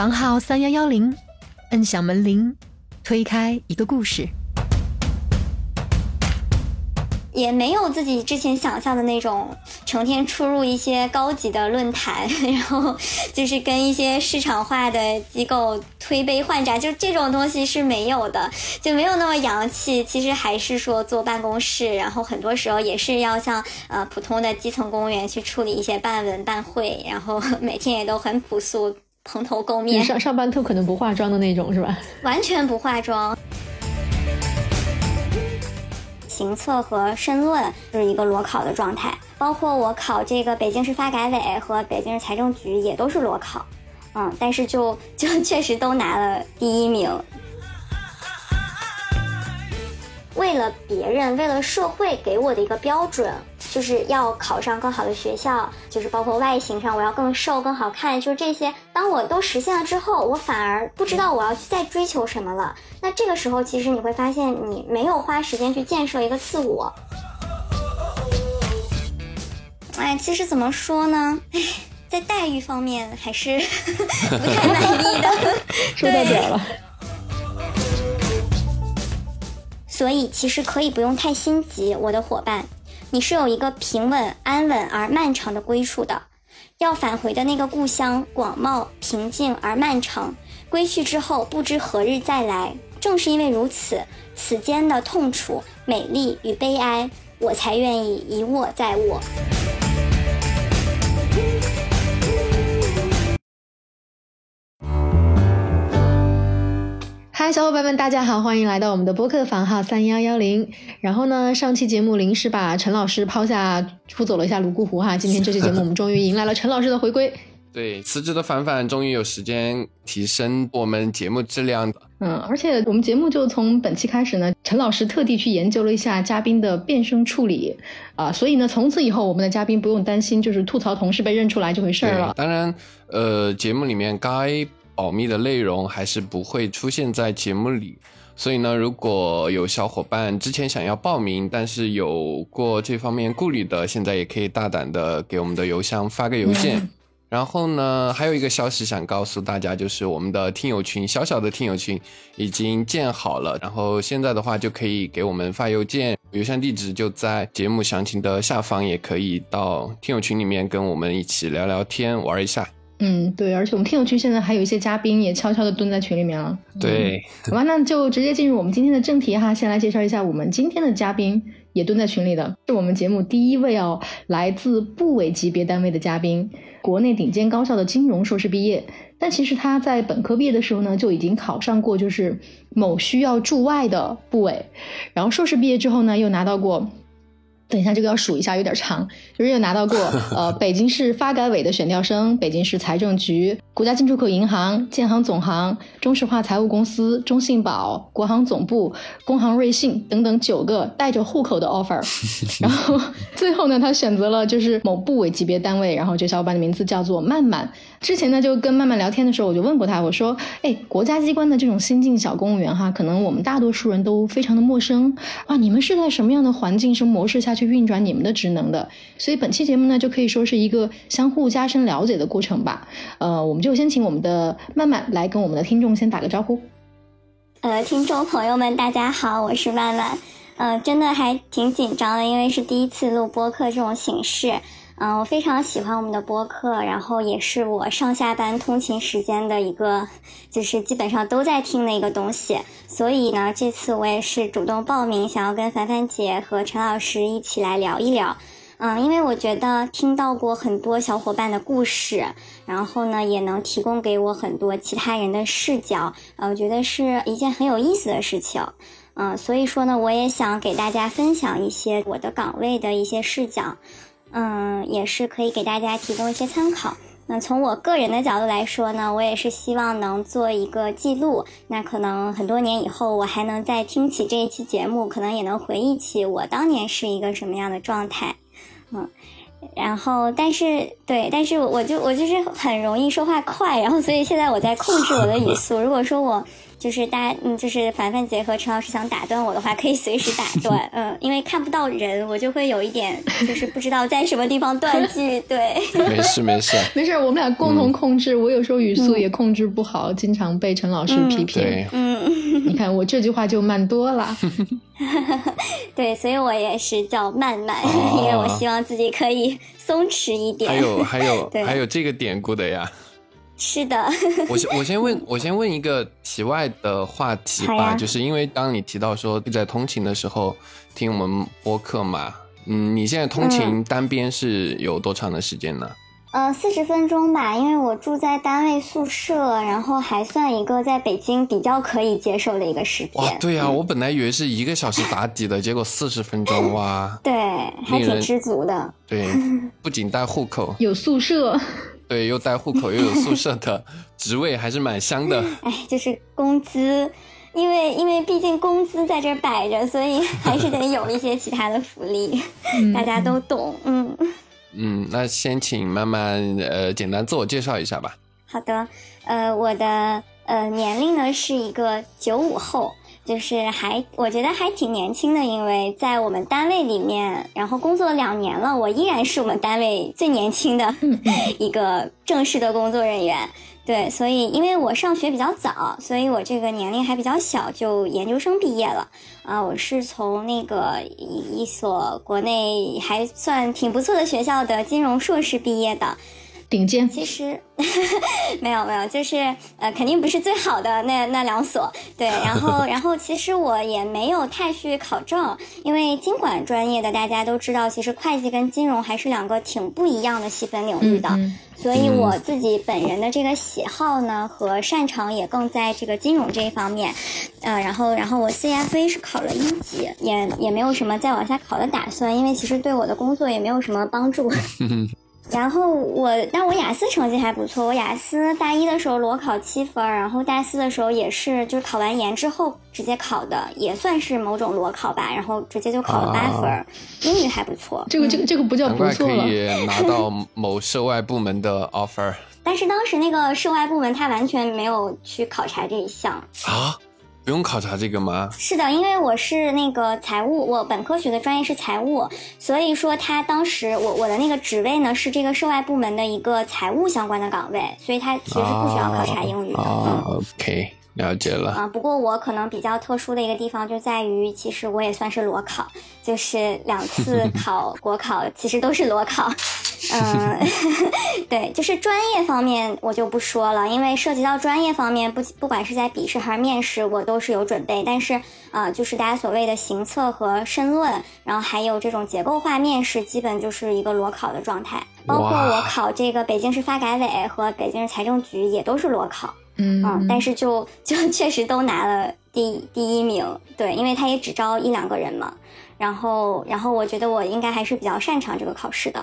房号三幺幺零，摁响门铃，推开一个故事。也没有自己之前想象的那种成天出入一些高级的论坛，然后就是跟一些市场化的机构推杯换盏，就这种东西是没有的，就没有那么洋气。其实还是说坐办公室，然后很多时候也是要像呃普通的基层公务员去处理一些办文办会，然后每天也都很朴素，蓬头垢面。上上班特可能不化妆的那种是吧？完全不化妆。行测和申论是一个裸考的状态，包括我考这个北京市发改委和北京市财政局也都是裸考，嗯，但是就就确实都拿了第一名。为了别人，为了社会给我的一个标准。就是要考上更好的学校，就是包括外形上我要更瘦更好看，就是这些。当我都实现了之后，我反而不知道我要去再追求什么了。那这个时候，其实你会发现你没有花时间去建设一个自我。哎，其实怎么说呢？哎，在待遇方面还是 不太满意的。说到点了。所以其实可以不用太心急，我的伙伴。你是有一个平稳、安稳而漫长的归处的，要返回的那个故乡广袤、平静而漫长。归去之后，不知何日再来。正是因为如此，此间的痛楚、美丽与悲哀，我才愿意一握再握。嗨，小伙伴们，大家好，欢迎来到我们的播客房号三幺幺零。然后呢，上期节目临时把陈老师抛下，出走了一下泸沽湖哈。今天这期节目，我们终于迎来了陈老师的回归。对，辞职的凡凡终于有时间提升我们节目质量的。嗯，而且我们节目就从本期开始呢，陈老师特地去研究了一下嘉宾的变声处理啊，所以呢，从此以后我们的嘉宾不用担心就是吐槽同事被认出来这回事儿了。当然，呃，节目里面该。保密的内容还是不会出现在节目里，所以呢，如果有小伙伴之前想要报名，但是有过这方面顾虑的，现在也可以大胆的给我们的邮箱发个邮件。然后呢，还有一个消息想告诉大家，就是我们的听友群，小小的听友群已经建好了，然后现在的话就可以给我们发邮件，邮箱地址就在节目详情的下方，也可以到听友群里面跟我们一起聊聊天，玩一下。嗯，对，而且我们听友群现在还有一些嘉宾也悄悄的蹲在群里面了。对，好吧，那就直接进入我们今天的正题哈。先来介绍一下我们今天的嘉宾，也蹲在群里的，是我们节目第一位哦，来自部委级别单位的嘉宾，国内顶尖高校的金融硕士毕业，但其实他在本科毕业的时候呢，就已经考上过就是某需要驻外的部委，然后硕士毕业之后呢，又拿到过。等一下，这个要数一下，有点长。就是有拿到过，呃，北京市发改委的选调生，北京市财政局。国家进出口银行、建行总行、中石化财务公司、中信保、国航总部、工行瑞信等等九个带着户口的 offer，然后最后呢，他选择了就是某部委级别单位，然后这小伙伴的名字叫做曼曼。之前呢，就跟曼曼聊天的时候，我就问过他，我说：“哎，国家机关的这种新进小公务员哈，可能我们大多数人都非常的陌生啊，你们是在什么样的环境、什么模式下去运转你们的职能的？”所以本期节目呢，就可以说是一个相互加深了解的过程吧。呃，我们。就先请我们的曼曼来跟我们的听众先打个招呼。呃，听众朋友们，大家好，我是曼曼。呃，真的还挺紧张的，因为是第一次录播客这种形式。嗯，我非常喜欢我们的播客，然后也是我上下班通勤时间的一个，就是基本上都在听的一个东西。所以呢，这次我也是主动报名，想要跟凡凡姐和陈老师一起来聊一聊。嗯，因为我觉得听到过很多小伙伴的故事，然后呢，也能提供给我很多其他人的视角，呃，我觉得是一件很有意思的事情。嗯，所以说呢，我也想给大家分享一些我的岗位的一些视角，嗯，也是可以给大家提供一些参考。那从我个人的角度来说呢，我也是希望能做一个记录。那可能很多年以后，我还能再听起这一期节目，可能也能回忆起我当年是一个什么样的状态。嗯，然后，但是，对，但是我就我就是很容易说话快，然后，所以现在我在控制我的语 速。如果说我就是大家，嗯，就是凡凡姐和陈老师想打断我的话，可以随时打断，嗯，因为看不到人，我就会有一点就是不知道在什么地方断句。对，没事没事没事，我们俩共同控制。我有时候语速也控制不好，经常被陈老师批评。嗯，你看我这句话就慢多了。对，所以我也是叫慢慢，因为我希望自己可以松弛一点。还有还有还有这个典故的呀。是的，我先我先问，我先问一个题外的话题吧，就是因为当你提到说在通勤的时候听我们播客嘛，嗯，你现在通勤单边是有多长的时间呢？呃，四十分钟吧，因为我住在单位宿舍，然后还算一个在北京比较可以接受的一个时间。哇，对呀，我本来以为是一个小时打底的，结果四十分钟，哇，对，还挺知足的。对，不仅带户口，有宿舍，对，又带户口又有宿舍的职位，还是蛮香的。哎，就是工资，因为因为毕竟工资在这摆着，所以还是得有一些其他的福利，大家都懂，嗯。嗯，那先请慢慢呃简单自我介绍一下吧。好的，呃，我的呃年龄呢是一个九五后，就是还我觉得还挺年轻的，因为在我们单位里面，然后工作了两年了，我依然是我们单位最年轻的 一个正式的工作人员。对，所以因为我上学比较早，所以我这个年龄还比较小，就研究生毕业了。啊，我是从那个一一所国内还算挺不错的学校的金融硕士毕业的。顶尖，其实 没有没有，就是呃，肯定不是最好的那那两所，对，然后然后其实我也没有太去考证，因为经管专业的大家都知道，其实会计跟金融还是两个挺不一样的细分领域的，所以我自己本人的这个喜好呢和擅长也更在这个金融这一方面，呃，然后然后我 CFA 是考了一级，也也没有什么再往下考的打算，因为其实对我的工作也没有什么帮助。然后我，但我雅思成绩还不错。我雅思大一的时候裸考七分，然后大四的时候也是，就是考完研之后直接考的，也算是某种裸考吧。然后直接就考了八分，英语还不错。这个这个这个不叫不错可以拿到某涉外部门的 offer。但是当时那个涉外部门他完全没有去考察这一项啊。不用考察这个吗？是的，因为我是那个财务，我本科学的专业是财务，所以说他当时我我的那个职位呢是这个涉外部门的一个财务相关的岗位，所以他其实不需要考察英语的。OK，了解了。啊，不过我可能比较特殊的一个地方就在于，其实我也算是裸考，就是两次考国考，其实都是裸考。嗯，对，就是专业方面我就不说了，因为涉及到专业方面，不不管是在笔试还是面试，我都是有准备。但是啊，就是大家所谓的行测和申论，然后还有这种结构化面试，基本就是一个裸考的状态。包括我考这个北京市发改委和北京市财政局也都是裸考。嗯，但是就就确实都拿了第第一名。对，因为他也只招一两个人嘛。然后，然后我觉得我应该还是比较擅长这个考试的。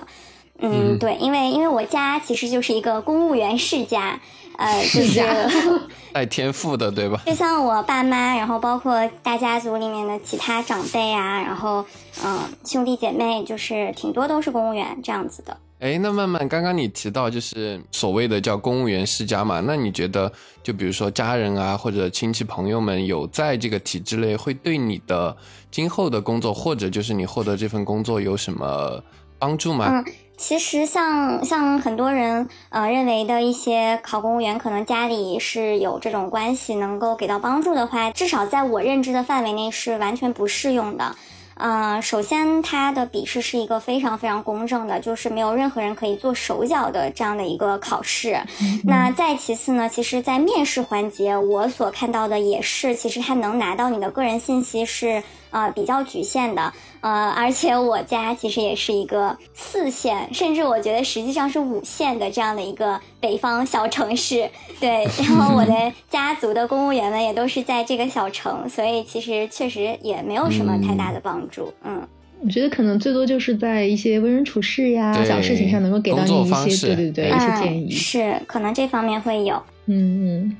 嗯，对，因为因为我家其实就是一个公务员世家，呃，就是 带天赋的，对吧？就像我爸妈，然后包括大家族里面的其他长辈啊，然后嗯，兄弟姐妹，就是挺多都是公务员这样子的。哎，那曼曼刚刚你提到就是所谓的叫公务员世家嘛，那你觉得就比如说家人啊或者亲戚朋友们有在这个体制内，会对你的今后的工作或者就是你获得这份工作有什么帮助吗？嗯。其实像像很多人呃认为的一些考公务员，可能家里是有这种关系能够给到帮助的话，至少在我认知的范围内是完全不适用的。嗯，首先它的笔试是一个非常非常公正的，就是没有任何人可以做手脚的这样的一个考试。那再其次呢，其实，在面试环节，我所看到的也是，其实它能拿到你的个人信息是。呃，比较局限的，呃，而且我家其实也是一个四线，甚至我觉得实际上是五线的这样的一个北方小城市，对。然后我的 家族的公务员们也都是在这个小城，所以其实确实也没有什么太大的帮助。嗯，我觉得可能最多就是在一些为人处事呀、小事情上能够给到你一些，对对对，一些建议。是，可能这方面会有。嗯嗯。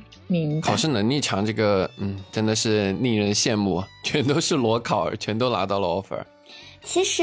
考试能力强，这个嗯，真的是令人羡慕。全都是裸考，全都拿到了 offer。其实。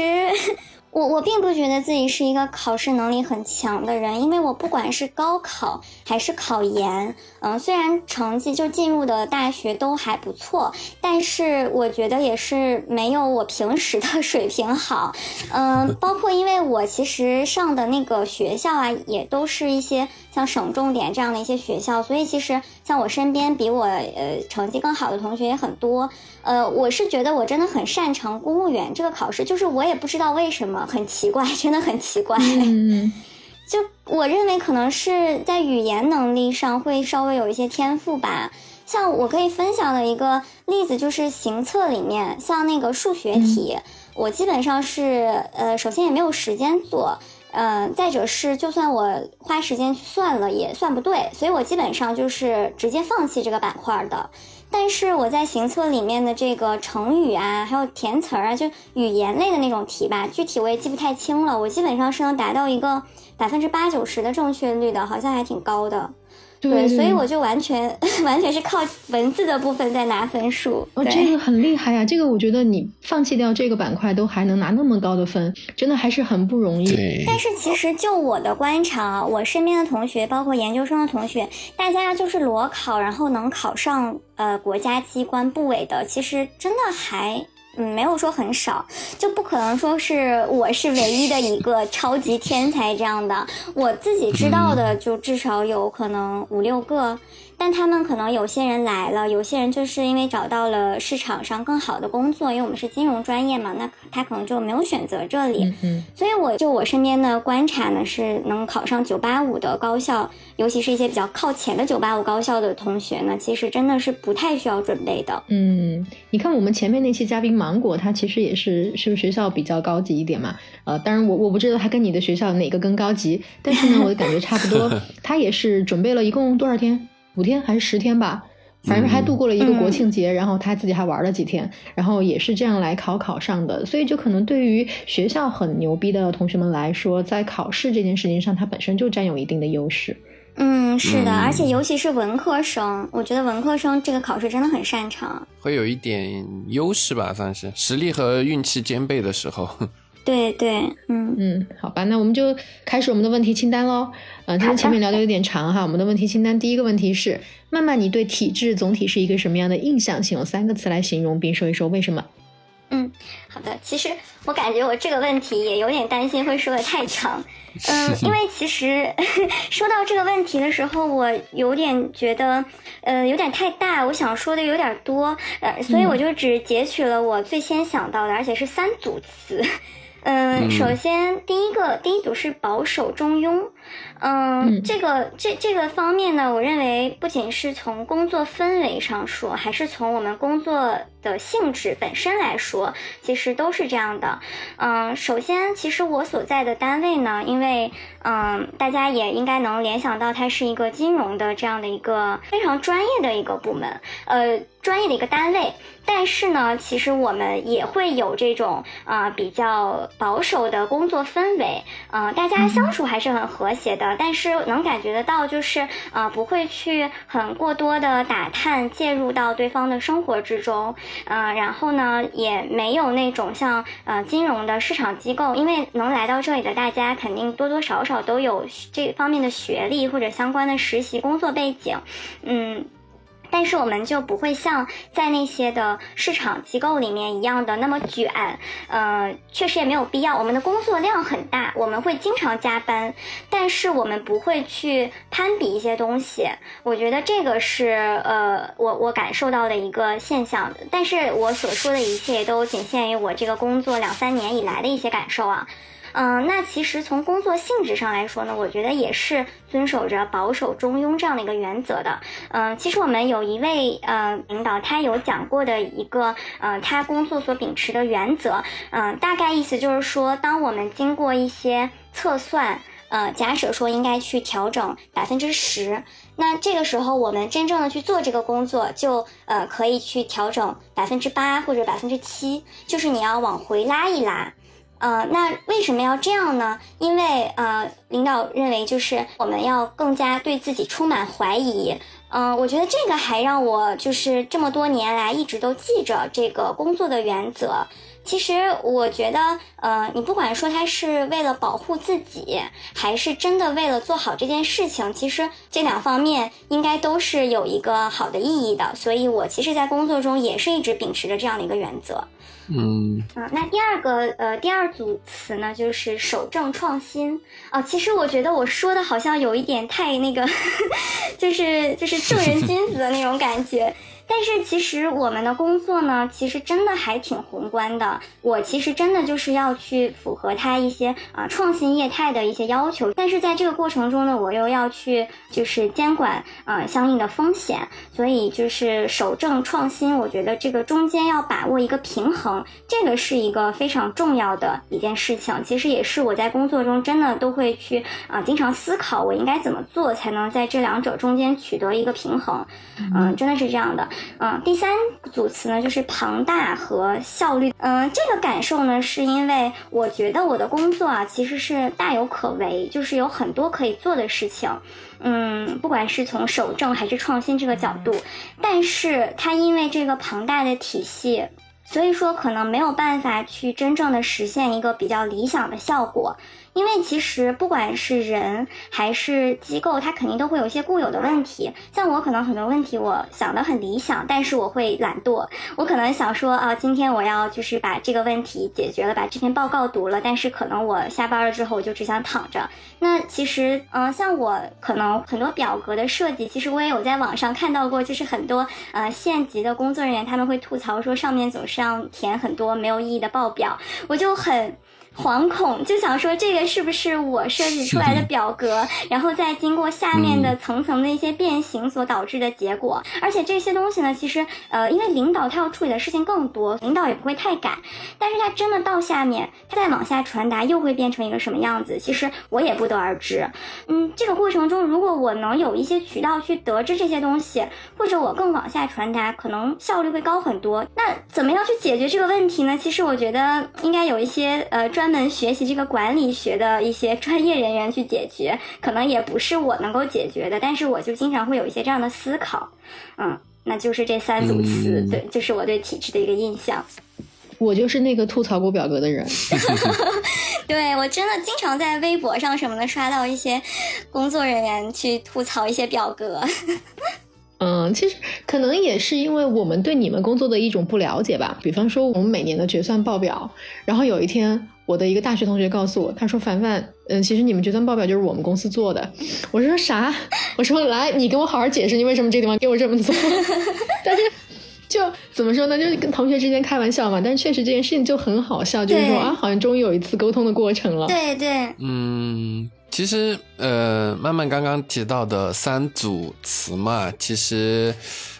我我并不觉得自己是一个考试能力很强的人，因为我不管是高考还是考研，嗯，虽然成绩就进入的大学都还不错，但是我觉得也是没有我平时的 水平好，嗯，包括因为我其实上的那个学校啊，也都是一些像省重点这样的一些学校，所以其实像我身边比我呃成绩更好的同学也很多，呃，我是觉得我真的很擅长公务员这个考试，就是我也不知道为什么。很奇怪，真的很奇怪。嗯，就我认为可能是在语言能力上会稍微有一些天赋吧。像我可以分享的一个例子就是行测里面，像那个数学题，我基本上是呃，首先也没有时间做，嗯，再者是就算我花时间去算了也算不对，所以我基本上就是直接放弃这个板块的。但是我在行测里面的这个成语啊，还有填词儿啊，就语言类的那种题吧，具体我也记不太清了。我基本上是能达到一个百分之八九十的正确率的，好像还挺高的。对，所以我就完全 完全是靠文字的部分在拿分数。哦，这个很厉害呀！这个我觉得你放弃掉这个板块都还能拿那么高的分，真的还是很不容易。但是其实就我的观察，我身边的同学，包括研究生的同学，大家就是裸考，然后能考上呃国家机关部委的，其实真的还。嗯，没有说很少，就不可能说是我是唯一的一个超级天才这样的。我自己知道的，就至少有可能五六个。但他们可能有些人来了，有些人就是因为找到了市场上更好的工作，因为我们是金融专业嘛，那他可能就没有选择这里。嗯，所以我就我身边的观察呢，是能考上九八五的高校，尤其是一些比较靠前的九八五高校的同学呢，其实真的是不太需要准备的。嗯，你看我们前面那期嘉宾芒果，他其实也是是不是学校比较高级一点嘛？呃，当然我我不知道他跟你的学校哪个更高级，但是呢，我的感觉差不多。他也是准备了一共多少天？五天还是十天吧，反正还度过了一个国庆节，然后他自己还玩了几天，然后也是这样来考考上的。所以就可能对于学校很牛逼的同学们来说，在考试这件事情上，他本身就占有一定的优势。嗯，是的，而且尤其是文科生，我觉得文科生这个考试真的很擅长，会有一点优势吧，算是实力和运气兼备的时候。对对，嗯嗯，好吧，那我们就开始我们的问题清单喽。嗯，今天前面聊的有点长哈，我们的问题清单第一个问题是：曼曼，你对体质总体是一个什么样的印象？请用三个词来形容，并说一说为什么。嗯，好的。其实我感觉我这个问题也有点担心会说的太长。嗯，因为其实 说到这个问题的时候，我有点觉得，呃，有点太大，我想说的有点多，呃，所以我就只截取了我最先想到的，而且是三组词。嗯，首先第一个第一组是保守中庸，嗯，这个这这个方面呢，我认为不仅是从工作氛围上说，还是从我们工作的性质本身来说，其实都是这样的。嗯，首先，其实我所在的单位呢，因为嗯，大家也应该能联想到，它是一个金融的这样的一个非常专业的一个部门，呃。专业的一个单位，但是呢，其实我们也会有这种啊比较保守的工作氛围，嗯，大家相处还是很和谐的，但是能感觉得到，就是呃不会去很过多的打探介入到对方的生活之中，嗯，然后呢也没有那种像呃金融的市场机构，因为能来到这里的大家肯定多多少少都有这方面的学历或者相关的实习工作背景，嗯。但是我们就不会像在那些的市场机构里面一样的那么卷，呃，确实也没有必要。我们的工作量很大，我们会经常加班，但是我们不会去攀比一些东西。我觉得这个是呃，我我感受到的一个现象。但是我所说的一切都仅限于我这个工作两三年以来的一些感受啊。嗯，那其实从工作性质上来说呢，我觉得也是遵守着保守中庸这样的一个原则的。嗯，其实我们有一位呃领导，他有讲过的一个呃他工作所秉持的原则。嗯，大概意思就是说，当我们经过一些测算，呃，假设说应该去调整百分之十，那这个时候我们真正的去做这个工作，就呃可以去调整百分之八或者百分之七，就是你要往回拉一拉。呃，那为什么要这样呢？因为呃，领导认为就是我们要更加对自己充满怀疑。嗯，我觉得这个还让我就是这么多年来一直都记着这个工作的原则。其实我觉得，呃，你不管说他是为了保护自己，还是真的为了做好这件事情，其实这两方面应该都是有一个好的意义的。所以我其实，在工作中也是一直秉持着这样的一个原则。嗯，那第二个呃，第二组词呢，就是守正创新哦。其实我觉得我说的好像有一点太那个，就是就是正人君子的那种感觉。但是其实我们的工作呢，其实真的还挺宏观的。我其实真的就是要去符合它一些啊创新业态的一些要求，但是在这个过程中呢，我又要去就是监管啊相应的风险，所以就是守正创新，我觉得这个中间要把握一个平衡，这个是一个非常重要的一件事情。其实也是我在工作中真的都会去啊经常思考，我应该怎么做才能在这两者中间取得一个平衡。嗯，真的是这样的。嗯，第三组词呢，就是庞大和效率。嗯，这个感受呢，是因为我觉得我的工作啊，其实是大有可为，就是有很多可以做的事情。嗯，不管是从守正还是创新这个角度，但是它因为这个庞大的体系，所以说可能没有办法去真正的实现一个比较理想的效果。因为其实不管是人还是机构，它肯定都会有一些固有的问题。像我可能很多问题我想的很理想，但是我会懒惰。我可能想说啊，今天我要就是把这个问题解决了，把这篇报告读了，但是可能我下班了之后我就只想躺着。那其实，嗯，像我可能很多表格的设计，其实我也有在网上看到过，就是很多呃县级的工作人员他们会吐槽说，上面总是要填很多没有意义的报表，我就很。惶恐就想说这个是不是我设计出来的表格，然后再经过下面的层层的一些变形所导致的结果。而且这些东西呢，其实呃，因为领导他要处理的事情更多，领导也不会太赶。但是他真的到下面，他再往下传达又会变成一个什么样子？其实我也不得而知。嗯，这个过程中，如果我能有一些渠道去得知这些东西，或者我更往下传达，可能效率会高很多。那怎么样去解决这个问题呢？其实我觉得应该有一些呃专。专门学习这个管理学的一些专业人员去解决，可能也不是我能够解决的，但是我就经常会有一些这样的思考，嗯，那就是这三组词，对，就是我对体制的一个印象。我就是那个吐槽过表格的人，对我真的经常在微博上什么的刷到一些工作人员去吐槽一些表格。嗯，其实可能也是因为我们对你们工作的一种不了解吧。比方说，我们每年的决算报表，然后有一天，我的一个大学同学告诉我，他说：“凡凡，嗯，其实你们决算报表就是我们公司做的。”我说：“啥？”我说：“来，你给我好好解释，你为什么这个地方给我这么做？” 但是，就怎么说呢？就是跟同学之间开玩笑嘛。但是确实这件事情就很好笑，就是说啊，好像终于有一次沟通的过程了。对对，嗯。其实，呃，曼曼刚刚提到的三组词嘛，其实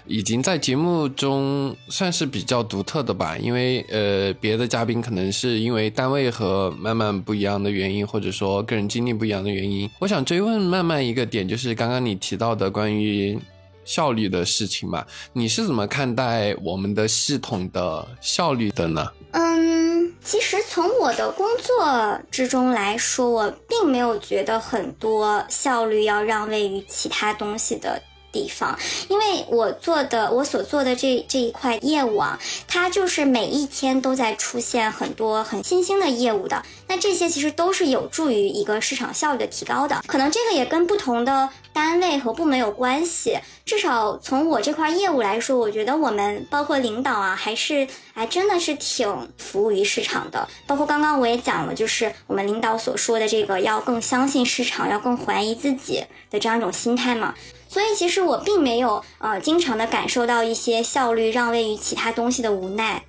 已经在节目中算是比较独特的吧。因为，呃，别的嘉宾可能是因为单位和曼曼不一样的原因，或者说个人经历不一样的原因。我想追问曼曼一个点，就是刚刚你提到的关于效率的事情嘛，你是怎么看待我们的系统的效率的呢？嗯，其实从我的工作之中来说，我并没有觉得很多效率要让位于其他东西的地方，因为我做的我所做的这这一块业务啊，它就是每一天都在出现很多很新兴的业务的，那这些其实都是有助于一个市场效率的提高的，可能这个也跟不同的。单位和部门有关系，至少从我这块业务来说，我觉得我们包括领导啊，还是还真的是挺服务于市场的。包括刚刚我也讲了，就是我们领导所说的这个要更相信市场，要更怀疑自己的这样一种心态嘛。所以其实我并没有呃经常的感受到一些效率让位于其他东西的无奈。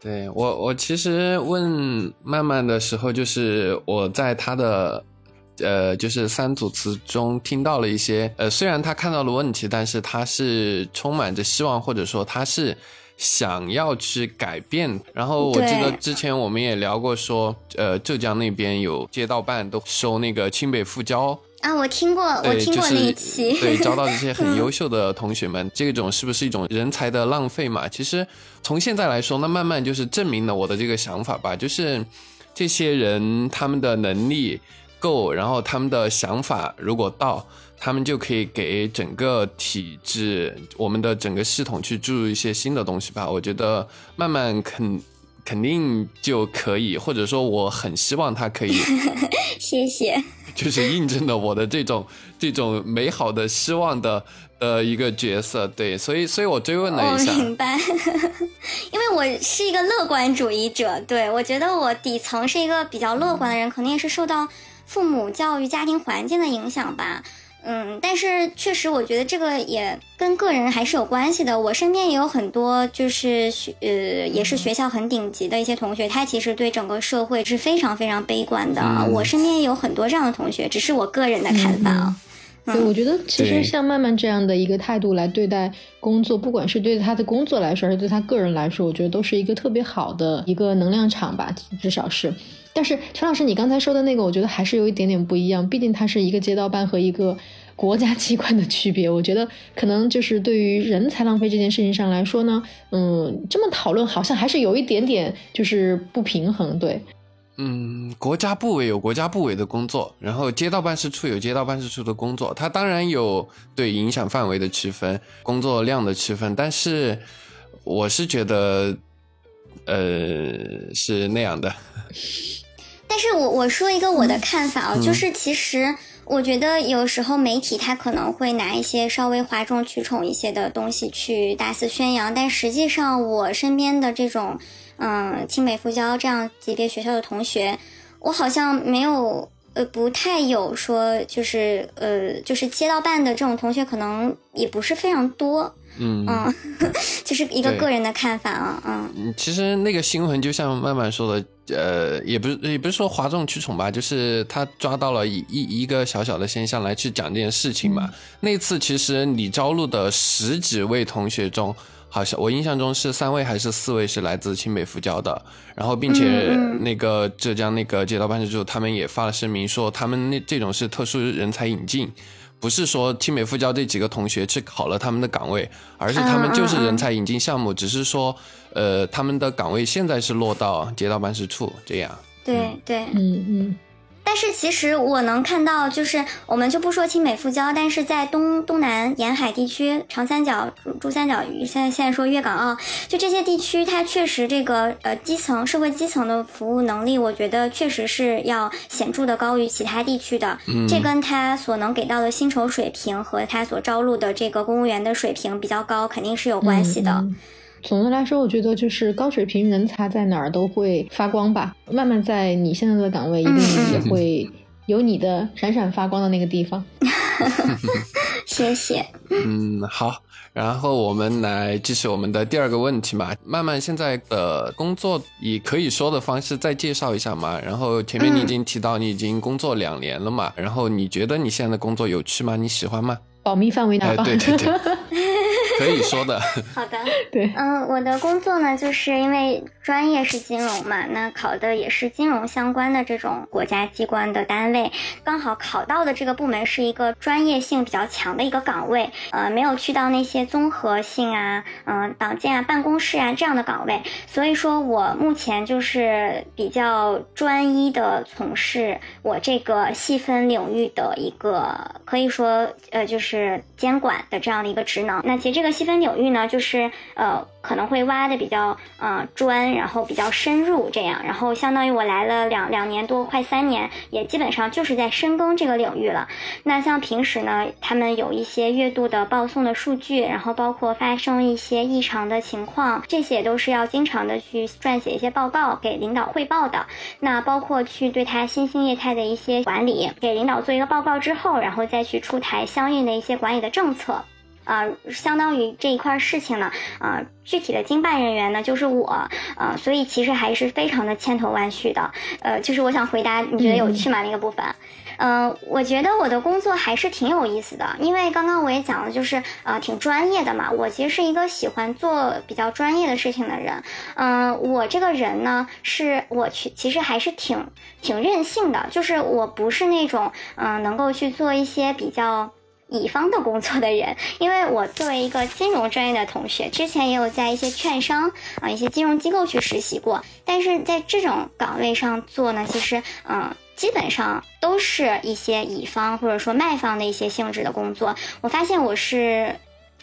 对我，我其实问曼曼的时候，就是我在他的。呃，就是三组词中听到了一些，呃，虽然他看到了问题，但是他是充满着希望，或者说他是想要去改变。然后我记得之前我们也聊过，说，呃，浙江那边有街道办都收那个清北复交啊，我听过，我听过那一期，对，招到这些 很优秀的同学们，这种是不是一种人才的浪费嘛？其实从现在来说，那慢慢就是证明了我的这个想法吧，就是这些人他们的能力。够，然后他们的想法如果到，他们就可以给整个体制、我们的整个系统去注入一些新的东西吧。我觉得慢慢肯肯定就可以，或者说我很希望他可以。谢谢。就是印证了我的这种这种美好的希望的呃一个角色，对，所以所以我追问了一下。我明白，因为我是一个乐观主义者，对我觉得我底层是一个比较乐观的人，可能也是受到父母教育、家庭环境的影响吧。嗯，但是确实，我觉得这个也跟个人还是有关系的。我身边也有很多就是学呃，也是学校很顶级的一些同学，他其实对整个社会是非常非常悲观的。我身边也有很多这样的同学，只是我个人的看法啊。对，我觉得其实像曼曼这样的一个态度来对待工作，不管是对他的工作来说，还是对他个人来说，我觉得都是一个特别好的一个能量场吧，至少是。但是陈老师，你刚才说的那个，我觉得还是有一点点不一样。毕竟它是一个街道办和一个国家机关的区别。我觉得可能就是对于人才浪费这件事情上来说呢，嗯，这么讨论好像还是有一点点就是不平衡。对，嗯，国家部委有国家部委的工作，然后街道办事处有街道办事处的工作，它当然有对影响范围的区分、工作量的区分。但是我是觉得，呃，是那样的。但是我我说一个我的看法啊，就是其实我觉得有时候媒体他可能会拿一些稍微哗众取宠一些的东西去大肆宣扬，但实际上我身边的这种嗯清北复交这样级别学校的同学，我好像没有呃不太有说就是呃就是街道办的这种同学可能也不是非常多。嗯嗯，就是一个个人的看法啊，嗯。其实那个新闻就像曼曼说的，呃，也不是也不是说哗众取宠吧，就是他抓到了一一一个小小的现象来去讲这件事情嘛。那次其实你招录的十几位同学中，好像我印象中是三位还是四位是来自清北复交的，然后并且那个浙江那个街道办事处他们也发了声明说，他们那这种是特殊人才引进。不是说清美复交这几个同学去考了他们的岗位，而是他们就是人才引进项目，只是说，呃，他们的岗位现在是落到街道办事处这样。对对，嗯嗯。但是其实我能看到，就是我们就不说清北复交，但是在东东南沿海地区，长三角、珠三角，现在现在说粤港澳，就这些地区，它确实这个呃基层社会基层的服务能力，我觉得确实是要显著的高于其他地区的。这跟它所能给到的薪酬水平和它所招录的这个公务员的水平比较高，肯定是有关系的。总的来说，我觉得就是高水平人才在哪儿都会发光吧。慢慢在你现在的岗位，一定也会有你的闪闪发光的那个地方。谢谢。嗯，好。然后我们来继续我们的第二个问题嘛。慢慢现在的工作以可以说的方式再介绍一下嘛。然后前面你已经提到你已经工作两年了嘛。然后你觉得你现在的工作有趣吗？你喜欢吗？保密范围内吧。对对对。可以说的，好的，对，嗯，我的工作呢，就是因为专业是金融嘛，那考的也是金融相关的这种国家机关的单位，刚好考到的这个部门是一个专业性比较强的一个岗位，呃，没有去到那些综合性啊，嗯，党建啊、办公室啊这样的岗位，所以说我目前就是比较专一的从事我这个细分领域的一个，可以说呃，就是监管的这样的一个职能。那其实这个。细分领域呢，就是呃可能会挖的比较呃专，然后比较深入这样，然后相当于我来了两两年多，快三年，也基本上就是在深耕这个领域了。那像平时呢，他们有一些月度的报送的数据，然后包括发生一些异常的情况，这些都是要经常的去撰写一些报告给领导汇报的。那包括去对他新兴业态的一些管理，给领导做一个报告之后，然后再去出台相应的一些管理的政策。啊，相当于这一块事情呢，啊，具体的经办人员呢就是我，啊，所以其实还是非常的千头万绪的，呃，就是我想回答你觉得有趣吗？那个部分，嗯，我觉得我的工作还是挺有意思的，因为刚刚我也讲了，就是呃挺专业的嘛，我其实是一个喜欢做比较专业的事情的人，嗯，我这个人呢是我去其实还是挺挺任性的，就是我不是那种嗯能够去做一些比较。乙方的工作的人，因为我作为一个金融专业的同学，之前也有在一些券商啊、一些金融机构去实习过，但是在这种岗位上做呢，其实嗯，基本上都是一些乙方或者说卖方的一些性质的工作。我发现我是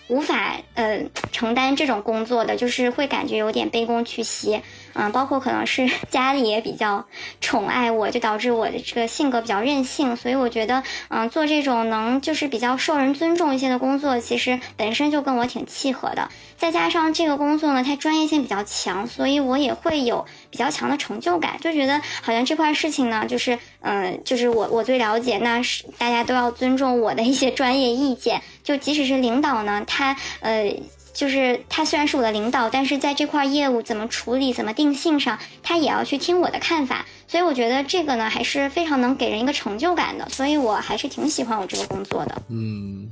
无法呃承担这种工作的，就是会感觉有点卑躬屈膝，嗯，包括可能是 家里也比较宠爱我，就导致我的这个性格比较任性，所以我觉得，嗯，做这种能就是比较受人尊重一些的工作，其实本身就跟我挺契合的。再加上这个工作呢，它专业性比较强，所以我也会有比较强的成就感，就觉得好像这块事情呢，就是嗯，就是我我最了解，那是大家都要尊重我的一些专业意见，就即使是领导呢，他呃，就是他虽然是我的领导，但是在这块业务怎么处理、怎么定性上，他也要去听我的看法，所以我觉得这个呢，还是非常能给人一个成就感的，所以我还是挺喜欢我这个工作的。嗯，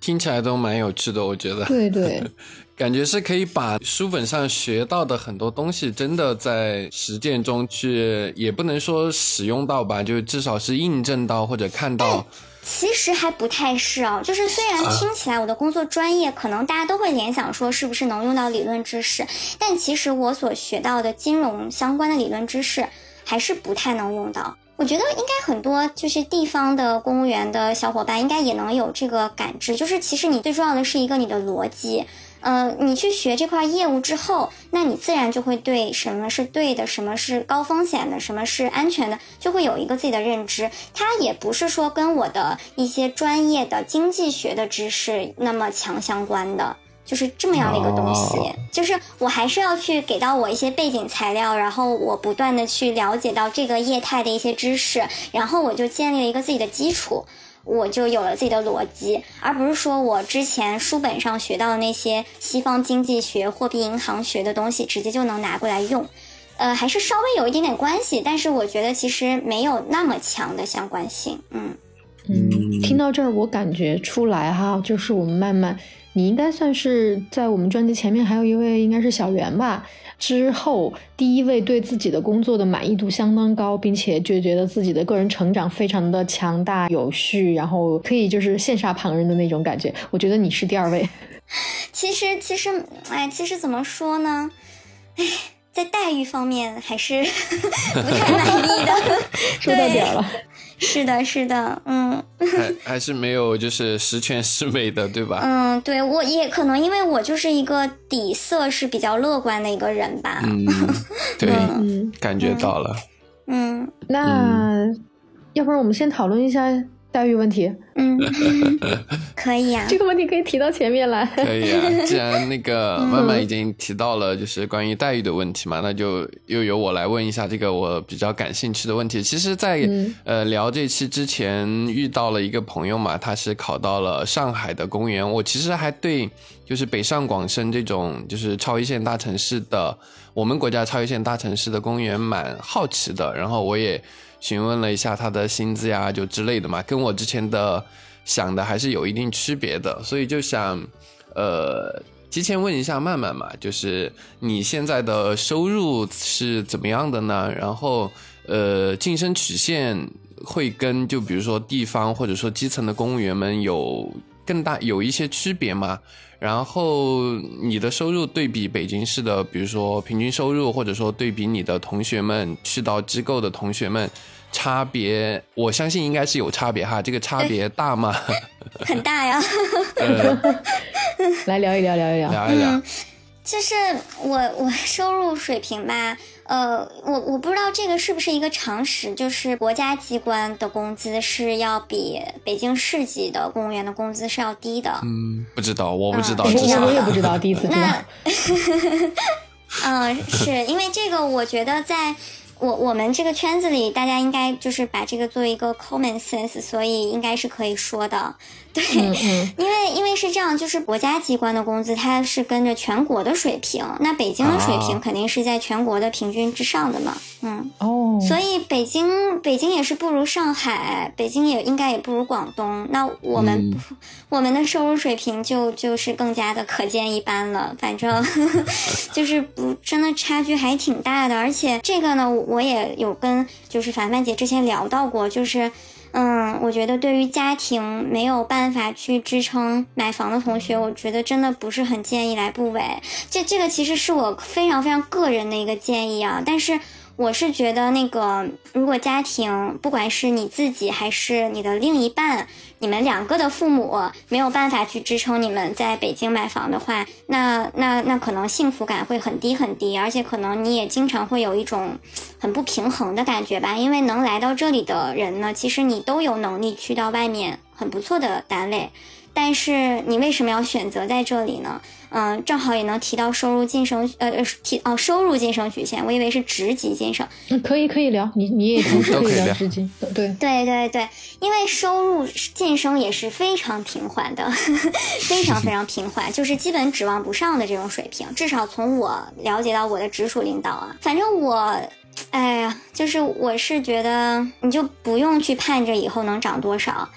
听起来都蛮有趣的，我觉得。对对。感觉是可以把书本上学到的很多东西，真的在实践中去，也不能说使用到吧，就至少是印证到或者看到。其实还不太是哦，就是虽然听起来我的工作专业，可能大家都会联想说是不是能用到理论知识，但其实我所学到的金融相关的理论知识，还是不太能用到。我觉得应该很多就是地方的公务员的小伙伴，应该也能有这个感知，就是其实你最重要的是一个你的逻辑。呃，你去学这块业务之后，那你自然就会对什么是对的，什么是高风险的，什么是安全的，就会有一个自己的认知。它也不是说跟我的一些专业的经济学的知识那么强相关的，就是这么样的一个东西。就是我还是要去给到我一些背景材料，然后我不断的去了解到这个业态的一些知识，然后我就建立了一个自己的基础。我就有了自己的逻辑，而不是说我之前书本上学到的那些西方经济学、货币银行学的东西，直接就能拿过来用。呃，还是稍微有一点点关系，但是我觉得其实没有那么强的相关性。嗯嗯，听到这儿，我感觉出来哈，就是我们慢慢，你应该算是在我们专辑前面还有一位，应该是小袁吧。之后，第一位对自己的工作的满意度相当高，并且就觉得自己的个人成长非常的强大有序，然后可以就是羡煞旁人的那种感觉。我觉得你是第二位。其实，其实，哎，其实怎么说呢？哎，在待遇方面还是 不太满意的。说到点了。是的，是的，嗯，还还是没有就是十全十美的，对吧？嗯，对，我也可能因为我就是一个底色是比较乐观的一个人吧。嗯，对，感觉到了。嗯，那要不然我们先讨论一下。待遇问题，嗯，可以啊，这个问题可以提到前面来。可以啊，既然那个曼曼已经提到了，就是关于待遇的问题嘛，那就又由我来问一下这个我比较感兴趣的问题。其实，在呃聊这期之前，遇到了一个朋友嘛，他是考到了上海的公务员。我其实还对就是北上广深这种就是超一线大城市的，我们国家超一线大城市的公务员蛮好奇的，然后我也。询问了一下他的薪资呀，就之类的嘛，跟我之前的想的还是有一定区别的，所以就想，呃，提前问一下曼曼嘛，就是你现在的收入是怎么样的呢？然后，呃，晋升曲线会跟就比如说地方或者说基层的公务员们有更大有一些区别吗？然后你的收入对比北京市的，比如说平均收入，或者说对比你的同学们去到机构的同学们，差别，我相信应该是有差别哈。这个差别大吗？很大呀。来聊一聊，聊一聊，聊一聊。就是我我收入水平吧。呃，我我不知道这个是不是一个常识，就是国家机关的工资是要比北京市级的公务员的工资是要低的。嗯，不知道，我不知道，我也不知道，第一次知道。嗯，是因为这个，我觉得在。我我们这个圈子里，大家应该就是把这个作为一个 common sense，所以应该是可以说的，对，因为因为是这样，就是国家机关的工资它是跟着全国的水平，那北京的水平肯定是在全国的平均之上的嘛，嗯，哦，所以北京北京也是不如上海，北京也应该也不如广东，那我们我们的收入水平就就是更加的可见一斑了，反正 就是不真的差距还挺大的，而且这个呢。我也有跟就是凡凡姐之前聊到过，就是，嗯，我觉得对于家庭没有办法去支撑买房的同学，我觉得真的不是很建议来部委。这这个其实是我非常非常个人的一个建议啊，但是我是觉得那个，如果家庭不管是你自己还是你的另一半，你们两个的父母没有办法去支撑你们在北京买房的话，那那那可能幸福感会很低很低，而且可能你也经常会有一种很不平衡的感觉吧。因为能来到这里的人呢，其实你都有能力去到外面很不错的单位。但是你为什么要选择在这里呢？嗯，正好也能提到收入晋升，呃呃提哦收入晋升曲线，我以为是职级晋升。嗯，可以可以聊，你你也可以聊职级，对对对对，因为收入晋升也是非常平缓的，非常非常平缓，就是基本指望不上的这种水平。至少从我了解到我的直属领导啊，反正我，哎呀，就是我是觉得你就不用去盼着以后能涨多少。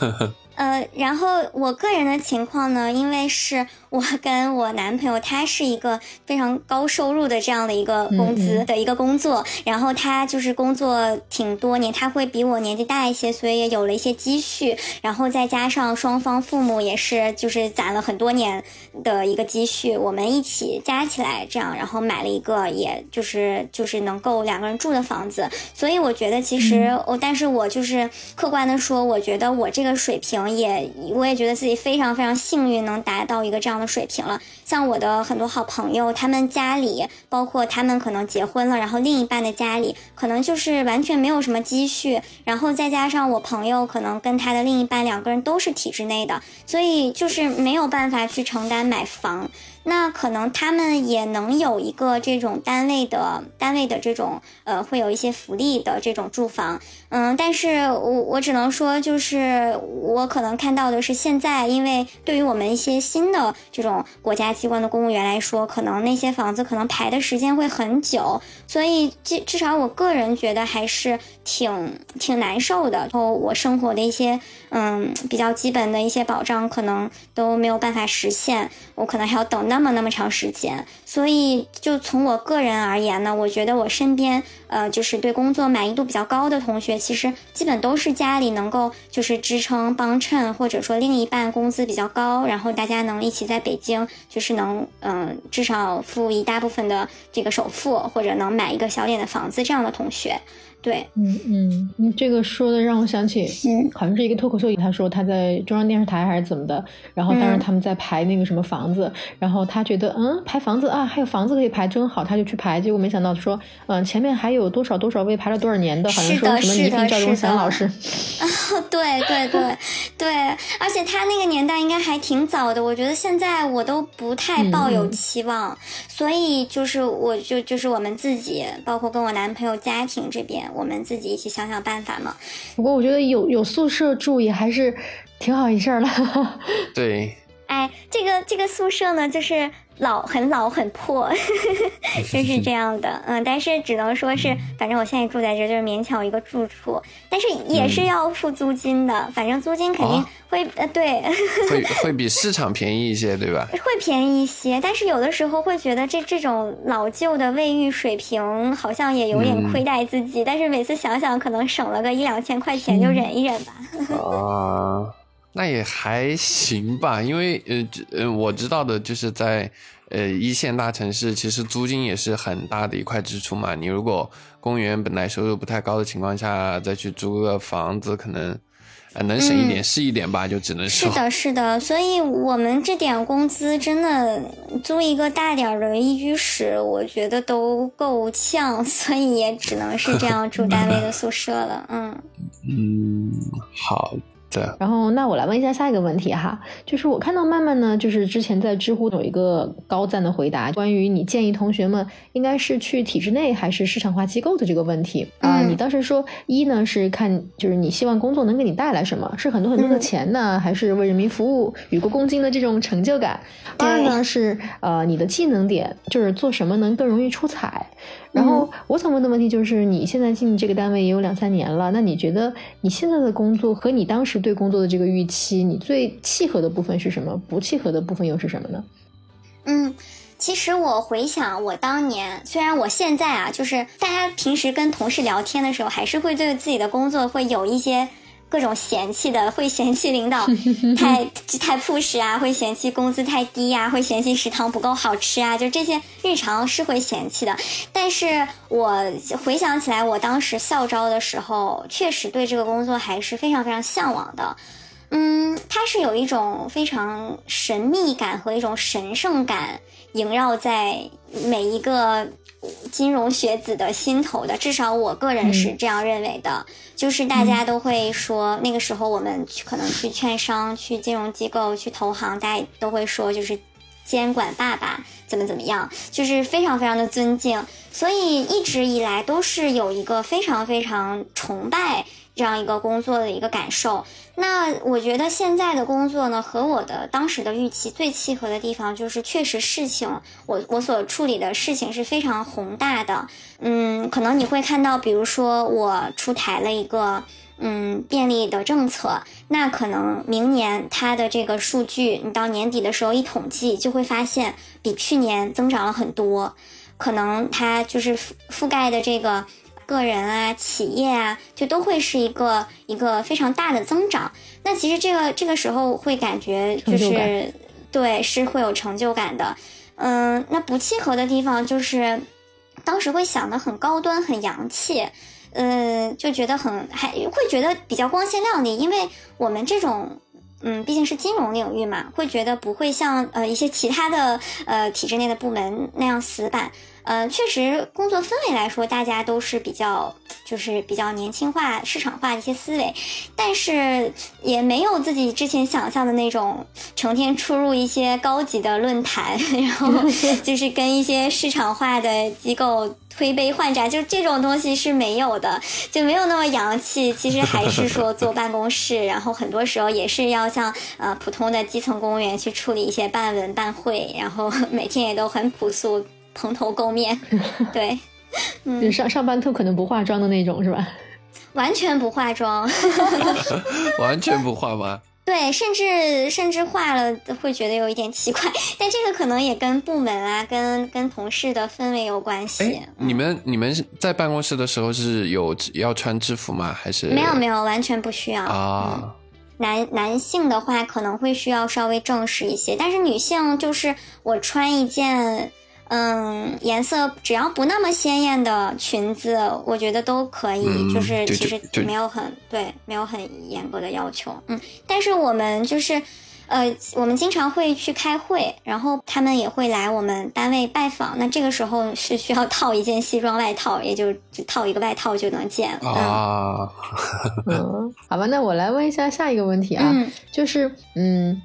呃，然后我个人的情况呢，因为是我跟我男朋友，他是一个非常高收入的这样的一个工资的一个工作，然后他就是工作挺多年，他会比我年纪大一些，所以也有了一些积蓄，然后再加上双方父母也是就是攒了很多年的一个积蓄，我们一起加起来这样，然后买了一个也就是就是能够两个人住的房子，所以我觉得其实我，但是我就是客观的说，我觉得我这个水平。也，我也觉得自己非常非常幸运，能达到一个这样的水平了。像我的很多好朋友，他们家里，包括他们可能结婚了，然后另一半的家里，可能就是完全没有什么积蓄，然后再加上我朋友可能跟他的另一半两个人都是体制内的，所以就是没有办法去承担买房。那可能他们也能有一个这种单位的单位的这种呃，会有一些福利的这种住房，嗯，但是我我只能说，就是我可能看到的是现在，因为对于我们一些新的这种国家机关的公务员来说，可能那些房子可能排的时间会很久，所以至至少我个人觉得还是挺挺难受的。然后我生活的一些嗯比较基本的一些保障可能都没有办法实现，我可能还要等那。么那么长时间，所以就从我个人而言呢，我觉得我身边呃，就是对工作满意度比较高的同学，其实基本都是家里能够就是支撑帮衬，或者说另一半工资比较高，然后大家能一起在北京，就是能嗯至少付一大部分的这个首付，或者能买一个小点的房子这样的同学。对，嗯嗯，你这个说的让我想起，嗯，好像是一个脱口秀，他说他在中央电视台还是怎么的，然后当时他们在排那个什么房子，然后他觉得嗯排房子啊，还有房子可以排真好，他就去排，结果没想到说，嗯前面还有多少多少位排了多少年的，好像说什么倪萍、赵忠祥老师，啊 对对对对，而且他那个年代应该还挺早的，我觉得现在我都不太抱有期望，所以就是我就就是我们自己，包括跟我男朋友家庭这边。我们自己一起想想办法嘛。不过我觉得有有宿舍住也还是挺好一事儿了。对。哎，这个这个宿舍呢，就是老很老很破，就是这样的。嗯，但是只能说是，反正我现在住在这就是勉强一个住处，但是也是要付租金的。反正租金肯定会呃对，会会比市场便宜一些，对吧？会便宜一些，但是有的时候会觉得这这种老旧的卫浴水平好像也有点亏待自己。但是每次想想，可能省了个一两千块钱，就忍一忍吧。啊。那也还行吧，因为呃呃，我知道的就是在呃一线大城市，其实租金也是很大的一块支出嘛。你如果公务员本来收入不太高的情况下，再去租个房子，可能呃能省一点是一点吧，就只能说。是 的，是的，所以我们这点工资真的租一个大点的一居室，我觉得都够呛，所以也只能是这样住单位的宿舍了。嗯 嗯，好。对，然后那我来问一下下一个问题哈，就是我看到曼曼呢，就是之前在知乎有一个高赞的回答，关于你建议同学们应该是去体制内还是市场化机构的这个问题啊，你当时说一呢是看就是你希望工作能给你带来什么，是很多很多的钱呢，还是为人民服务、与国共进的这种成就感？二呢是呃你的技能点，就是做什么能更容易出彩。然后我想问的问题就是，你现在进这个单位也有两三年了，那你觉得你现在的工作和你当时对工作的这个预期，你最契合的部分是什么？不契合的部分又是什么呢？嗯，其实我回想我当年，虽然我现在啊，就是大家平时跟同事聊天的时候，还是会对自己的工作会有一些。各种嫌弃的，会嫌弃领导 太太 push 啊，会嫌弃工资太低呀，会嫌弃食堂不够好吃啊，就这些日常是会嫌弃的。但是我回想起来，我当时校招的时候，确实对这个工作还是非常非常向往的。嗯，它是有一种非常神秘感和一种神圣感萦绕在每一个金融学子的心头的，至少我个人是这样认为的。就是大家都会说，那个时候我们可能去券商、去金融机构、去投行，大家都会说，就是监管爸爸怎么怎么样，就是非常非常的尊敬，所以一直以来都是有一个非常非常崇拜。这样一个工作的一个感受，那我觉得现在的工作呢，和我的当时的预期最契合的地方，就是确实事情，我我所处理的事情是非常宏大的。嗯，可能你会看到，比如说我出台了一个嗯便利的政策，那可能明年它的这个数据，你到年底的时候一统计，就会发现比去年增长了很多，可能它就是覆覆盖的这个。个人啊，企业啊，就都会是一个一个非常大的增长。那其实这个这个时候会感觉就是对，是会有成就感的。嗯，那不契合的地方就是当时会想的很高端、很洋气，嗯，就觉得很还会觉得比较光鲜亮丽，因为我们这种嗯毕竟是金融领域嘛，会觉得不会像呃一些其他的呃体制内的部门那样死板。呃，确实，工作氛围来说，大家都是比较，就是比较年轻化、市场化的一些思维，但是也没有自己之前想象的那种成天出入一些高级的论坛，然后 就是跟一些市场化的机构推杯换盏，就这种东西是没有的，就没有那么洋气。其实还是说坐办公室，然后很多时候也是要像呃普通的基层公务员去处理一些办文办会，然后每天也都很朴素。蓬头垢面，对，嗯，上上班特可能不化妆的那种，是吧？完全不化妆 完全不化吗？对，甚至甚至化了会觉得有一点奇怪，但这个可能也跟部门啊、跟跟同事的氛围有关系。你们你们在办公室的时候是有要穿制服吗？还是没有没有，完全不需要啊。男男性的话可能会需要稍微正式一些，但是女性就是我穿一件。嗯，颜色只要不那么鲜艳的裙子，我觉得都可以。就是其实没有很对，没有很严格的要求。嗯，但是我们就是，呃，我们经常会去开会，然后他们也会来我们单位拜访。那这个时候是需要套一件西装外套，也就套一个外套就能见啊。嗯，好吧，那我来问一下下一个问题啊，就是嗯。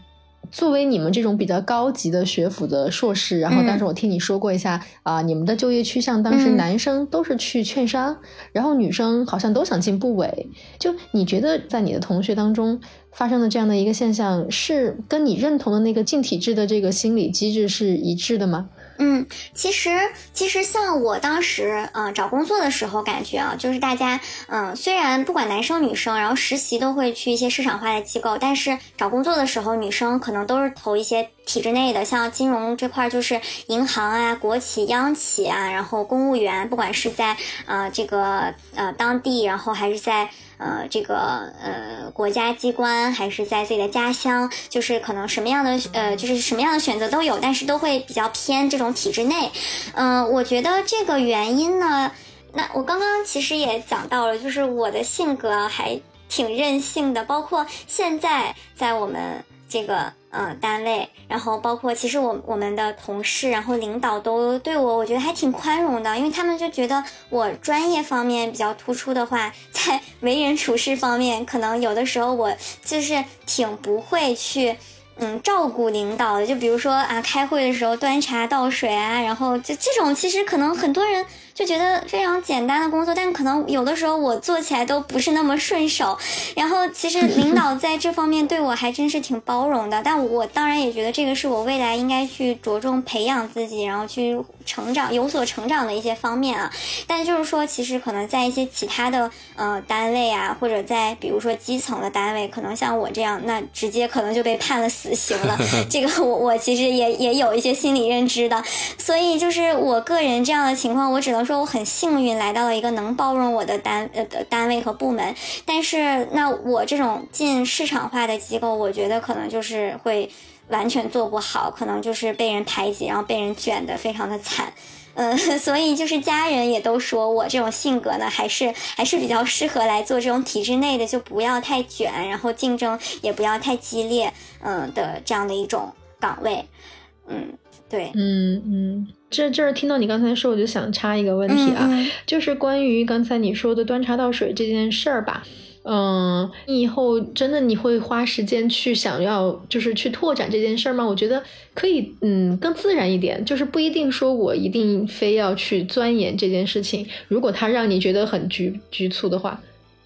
作为你们这种比较高级的学府的硕士，然后当时我听你说过一下啊，你们的就业趋向当时男生都是去券商，然后女生好像都想进部委。就你觉得在你的同学当中发生的这样的一个现象，是跟你认同的那个进体制的这个心理机制是一致的吗？嗯，其实其实像我当时嗯找工作的时候，感觉啊，就是大家嗯虽然不管男生女生，然后实习都会去一些市场化的机构，但是找工作的时候，女生可能都是投一些体制内的，像金融这块就是银行啊、国企、央企啊，然后公务员，不管是在呃这个呃当地，然后还是在。呃，这个呃，国家机关还是在自己的家乡，就是可能什么样的呃，就是什么样的选择都有，但是都会比较偏这种体制内。嗯，我觉得这个原因呢，那我刚刚其实也讲到了，就是我的性格还挺任性的，包括现在在我们。这个嗯，单位，然后包括其实我我们的同事，然后领导都对我，我觉得还挺宽容的，因为他们就觉得我专业方面比较突出的话，在为人处事方面，可能有的时候我就是挺不会去嗯照顾领导的，就比如说啊，开会的时候端茶倒水啊，然后就这种，其实可能很多人。就觉得非常简单的工作，但可能有的时候我做起来都不是那么顺手。然后其实领导在这方面对我还真是挺包容的，但我当然也觉得这个是我未来应该去着重培养自己，然后去成长、有所成长的一些方面啊。但就是说，其实可能在一些其他的呃单位啊，或者在比如说基层的单位，可能像我这样，那直接可能就被判了死刑了。这个我我其实也也有一些心理认知的，所以就是我个人这样的情况，我只能。说我很幸运来到了一个能包容我的单呃的单位和部门，但是那我这种进市场化的机构，我觉得可能就是会完全做不好，可能就是被人排挤，然后被人卷的非常的惨。嗯 所以就是家人也都说我这种性格呢，还是 还是比较适合来做这种体制内的，就不要太卷，然后竞争也不要太激烈，嗯的这样的一种岗位。嗯，对，嗯嗯，这这儿听到你刚才说，我就想插一个问题啊，就是关于刚才你说的端茶倒水这件事儿吧。嗯，你以后真的你会花时间去想要，就是去拓展这件事儿吗？我觉得可以，嗯，更自然一点，就是不一定说我一定非要去钻研这件事情。如果它让你觉得很局局促的话，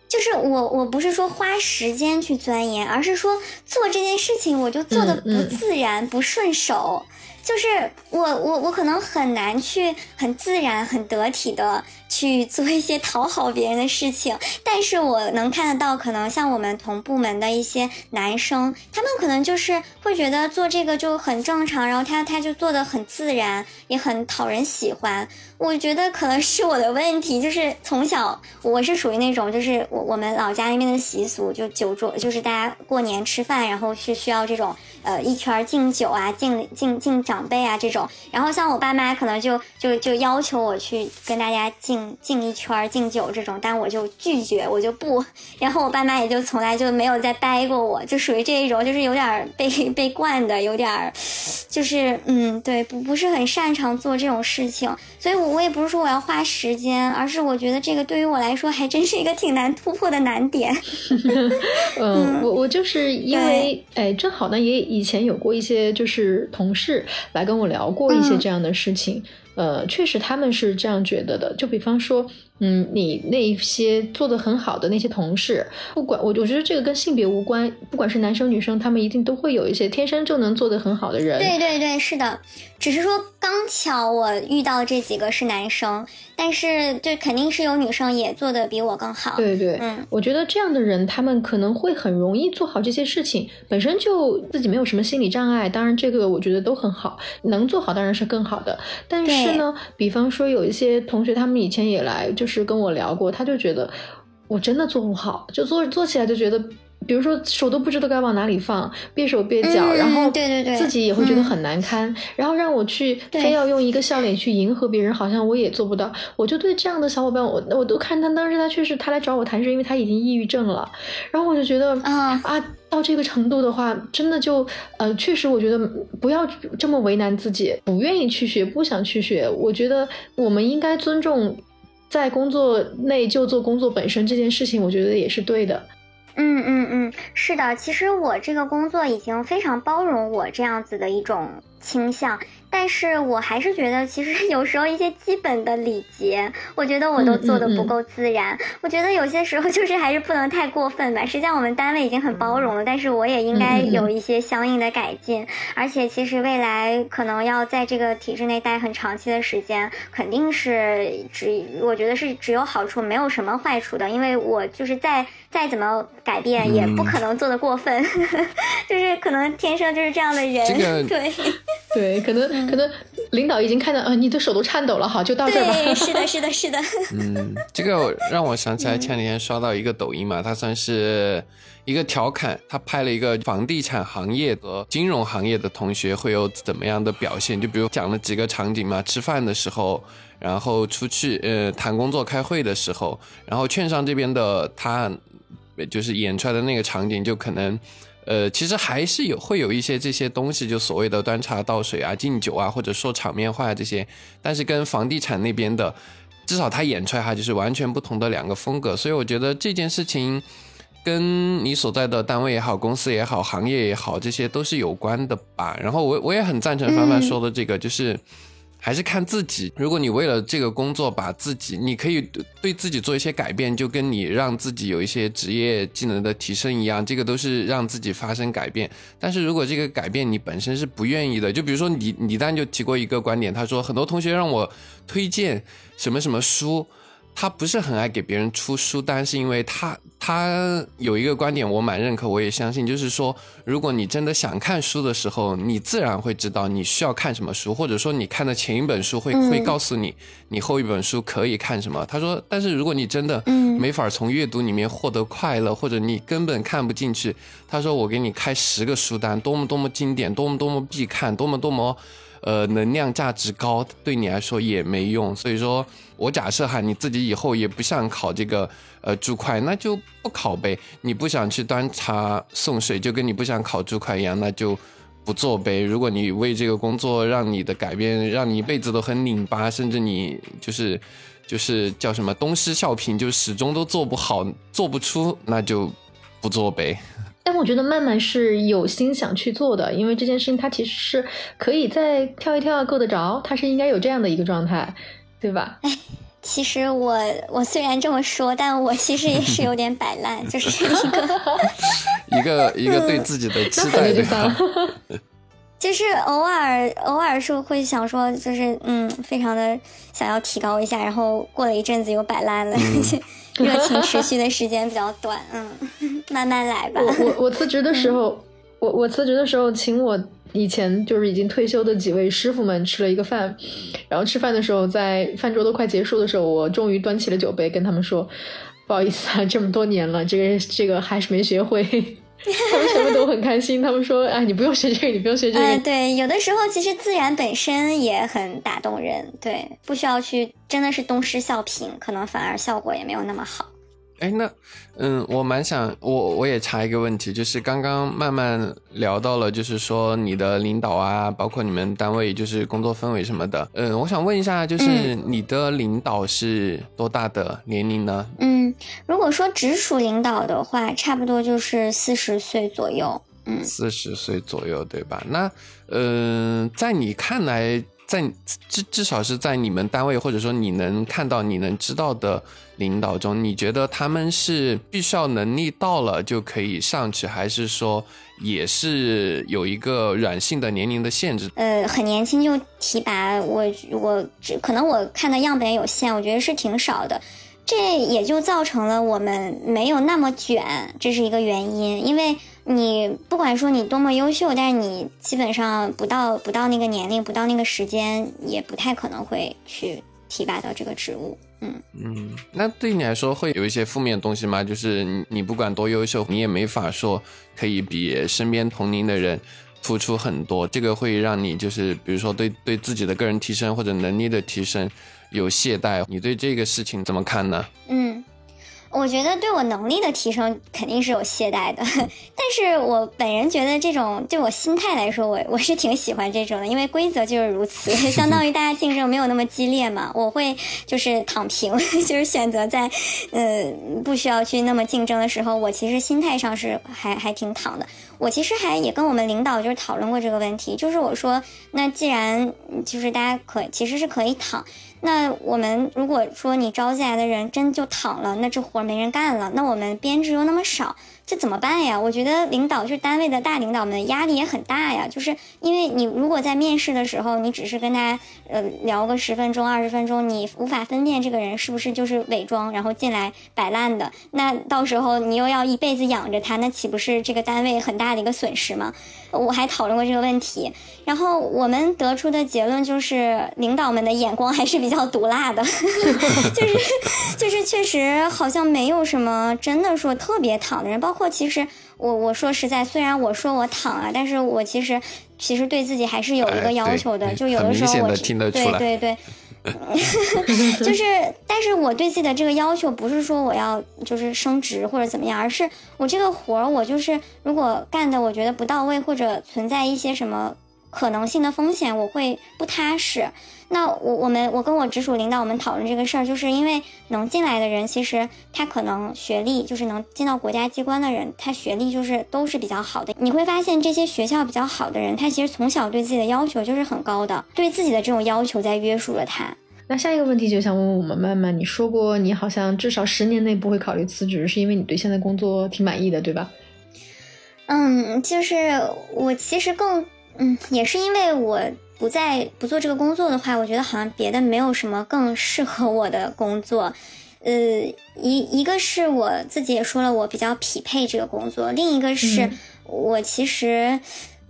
就是我我不是说花时间去钻研，而是说做这件事情我就做的不自然、不顺手。就是我我我可能很难去很自然、很得体的。去做一些讨好别人的事情，但是我能看得到，可能像我们同部门的一些男生，他们可能就是会觉得做这个就很正常，然后他他就做的很自然，也很讨人喜欢。我觉得可能是我的问题，就是从小我是属于那种，就是我我们老家那边的习俗，就酒桌，就是大家过年吃饭，然后是需要这种呃一圈敬酒啊，敬敬敬长辈啊这种。然后像我爸妈可能就就就要求我去跟大家敬。敬一圈敬酒这种，但我就拒绝，我就不。然后我爸妈也就从来就没有再掰过我，就属于这一种，就是有点被被惯的，有点，就是嗯，对，不不是很擅长做这种事情。所以，我我也不是说我要花时间，而是我觉得这个对于我来说还真是一个挺难突破的难点。嗯，我我就是因为哎，正好呢，也以前有过一些就是同事来跟我聊过一些这样的事情。呃，确实他们是这样觉得的。就比方说，嗯，你那些做的很好的那些同事，不管我，我觉得这个跟性别无关，不管是男生女生，他们一定都会有一些天生就能做的很好的人。对对对，是的，只是说刚巧我遇到这几个是男生。但是，就肯定是有女生也做的比我更好。对对，嗯，我觉得这样的人，他们可能会很容易做好这些事情，本身就自己没有什么心理障碍。当然，这个我觉得都很好，能做好当然是更好的。但是呢，比方说有一些同学，他们以前也来，就是跟我聊过，他就觉得我真的做不好，就做做起来就觉得。比如说手都不知道该往哪里放，别手别脚，然后对对对，自己也会觉得很难堪，然后让我去非要用一个笑脸去迎合别人，好像我也做不到。我就对这样的小伙伴，我我都看他当时他确实他来找我谈是因为他已经抑郁症了，然后我就觉得啊啊到这个程度的话，真的就呃确实我觉得不要这么为难自己，不愿意去学，不想去学。我觉得我们应该尊重在工作内就做工作本身这件事情，我觉得也是对的。嗯嗯嗯，是的，其实我这个工作已经非常包容我这样子的一种倾向。但是我还是觉得，其实 有时候一些基本的礼节，我觉得我都做的不够自然。我觉得有些时候 就是还是不能太过分吧。实际上我们单位已经很包容了，但是我也应该有一些相应的改进。而且其实未来可能要在这个体制内待很长期的时间，肯定是只我觉得是只有好处，没有什么坏处的。因为我就是再再怎么改变，也不可能做的过分，就是可能天生就是这样的人。对对，可能。可能领导已经看到，呃，你的手都颤抖了，好，就到这儿吧。对，是的，是的，是的。嗯，这个让我想起来前几天刷到一个抖音嘛，它算是一个调侃，他拍了一个房地产行业和金融行业的同学会有怎么样的表现，就比如讲了几个场景嘛，吃饭的时候，然后出去呃谈工作开会的时候，然后券商这边的他就是演出来的那个场景，就可能。呃，其实还是有会有一些这些东西，就所谓的端茶倒水啊、敬酒啊，或者说场面话这些，但是跟房地产那边的，至少他演出来哈，就是完全不同的两个风格。所以我觉得这件事情跟你所在的单位也好、公司也好、行业也好，这些都是有关的吧。然后我我也很赞成凡凡说的这个，就是。还是看自己。如果你为了这个工作把自己，你可以对自己做一些改变，就跟你让自己有一些职业技能的提升一样，这个都是让自己发生改变。但是如果这个改变你本身是不愿意的，就比如说李李诞就提过一个观点，他说很多同学让我推荐什么什么书。他不是很爱给别人出书单，是因为他他有一个观点，我蛮认可，我也相信，就是说，如果你真的想看书的时候，你自然会知道你需要看什么书，或者说你看的前一本书会会告诉你你后一本书可以看什么。他说，但是如果你真的没法从阅读里面获得快乐，或者你根本看不进去，他说我给你开十个书单，多么多么经典，多么多么必看，多么多么。呃，能量价值高，对你来说也没用。所以说，我假设哈，你自己以后也不想考这个呃注会，那就不考呗。你不想去端茶送水，就跟你不想考注会一样，那就不做呗。如果你为这个工作让你的改变，让你一辈子都很拧巴，甚至你就是就是叫什么东施效颦，就始终都做不好，做不出，那就不做呗。但我觉得曼曼是有心想去做的，因为这件事情他其实是可以再跳一跳够得着，他是应该有这样的一个状态，对吧？哎，其实我我虽然这么说，但我其实也是有点摆烂，就是 一个一个一个对自己的期待对吧？就是偶尔偶尔是会想说，就是嗯，非常的想要提高一下，然后过了一阵子又摆烂了。热情持续的时间比较短，嗯，慢慢来吧。我我 我辞职的时候，我我辞职的时候，请我以前就是已经退休的几位师傅们吃了一个饭，然后吃饭的时候，在饭桌都快结束的时候，我终于端起了酒杯，跟他们说：“不好意思啊，这么多年了，这个这个还是没学会。” 他们什么都很开心。他们说：“哎，你不用学这个，你不用学这个。”对，有的时候其实自然本身也很打动人，对，不需要去真的是东施效颦，可能反而效果也没有那么好。哎，那，嗯，我蛮想，我我也查一个问题，就是刚刚慢慢聊到了，就是说你的领导啊，包括你们单位就是工作氛围什么的，嗯，我想问一下，就是你的领导是多大的年龄呢？嗯，如果说直属领导的话，差不多就是四十岁左右，嗯，四十岁左右，对吧？那，嗯，在你看来。在至至少是在你们单位，或者说你能看到、你能知道的领导中，你觉得他们是必须要能力到了就可以上去，还是说也是有一个软性的年龄的限制？呃，很年轻就提拔，我我可能我看的样本有限，我觉得是挺少的。这也就造成了我们没有那么卷，这是一个原因。因为你不管说你多么优秀，但是你基本上不到不到那个年龄，不到那个时间，也不太可能会去提拔到这个职务。嗯嗯，那对你来说会有一些负面东西吗？就是你你不管多优秀，你也没法说可以比身边同龄的人付出很多，这个会让你就是比如说对对自己的个人提升或者能力的提升。有懈怠，你对这个事情怎么看呢？嗯，我觉得对我能力的提升肯定是有懈怠的，但是我本人觉得这种对我心态来说，我我是挺喜欢这种的，因为规则就是如此，相当于大家竞争没有那么激烈嘛，我会就是躺平，就是选择在呃不需要去那么竞争的时候，我其实心态上是还还挺躺的。我其实还也跟我们领导就是讨论过这个问题，就是我说，那既然就是大家可其实是可以躺。那我们如果说你招进来的人真就躺了，那这活没人干了，那我们编制又那么少。这怎么办呀？我觉得领导就是单位的大领导们压力也很大呀。就是因为你如果在面试的时候，你只是跟他呃聊个十分钟、二十分钟，你无法分辨这个人是不是就是伪装然后进来摆烂的，那到时候你又要一辈子养着他，那岂不是这个单位很大的一个损失吗？我还讨论过这个问题，然后我们得出的结论就是，领导们的眼光还是比较毒辣的，就是就是确实好像没有什么真的说特别躺的人，包。括其实我我说实在，虽然我说我躺啊，但是我其实其实对自己还是有一个要求的，就有的时候我对对对，就是，但是我对自己的这个要求不是说我要就是升职或者怎么样，而是我这个活儿我就是如果干的我觉得不到位或者存在一些什么。可能性的风险，我会不踏实。那我我们我跟我直属领导我们讨论这个事儿，就是因为能进来的人，其实他可能学历就是能进到国家机关的人，他学历就是都是比较好的。你会发现这些学校比较好的人，他其实从小对自己的要求就是很高的，对自己的这种要求在约束了他。那下一个问题就想问问我们曼曼，你说过你好像至少十年内不会考虑辞职，是因为你对现在工作挺满意的，对吧？嗯，就是我其实更。嗯，也是因为我不在不做这个工作的话，我觉得好像别的没有什么更适合我的工作，呃，一一个是我自己也说了，我比较匹配这个工作；另一个是我其实，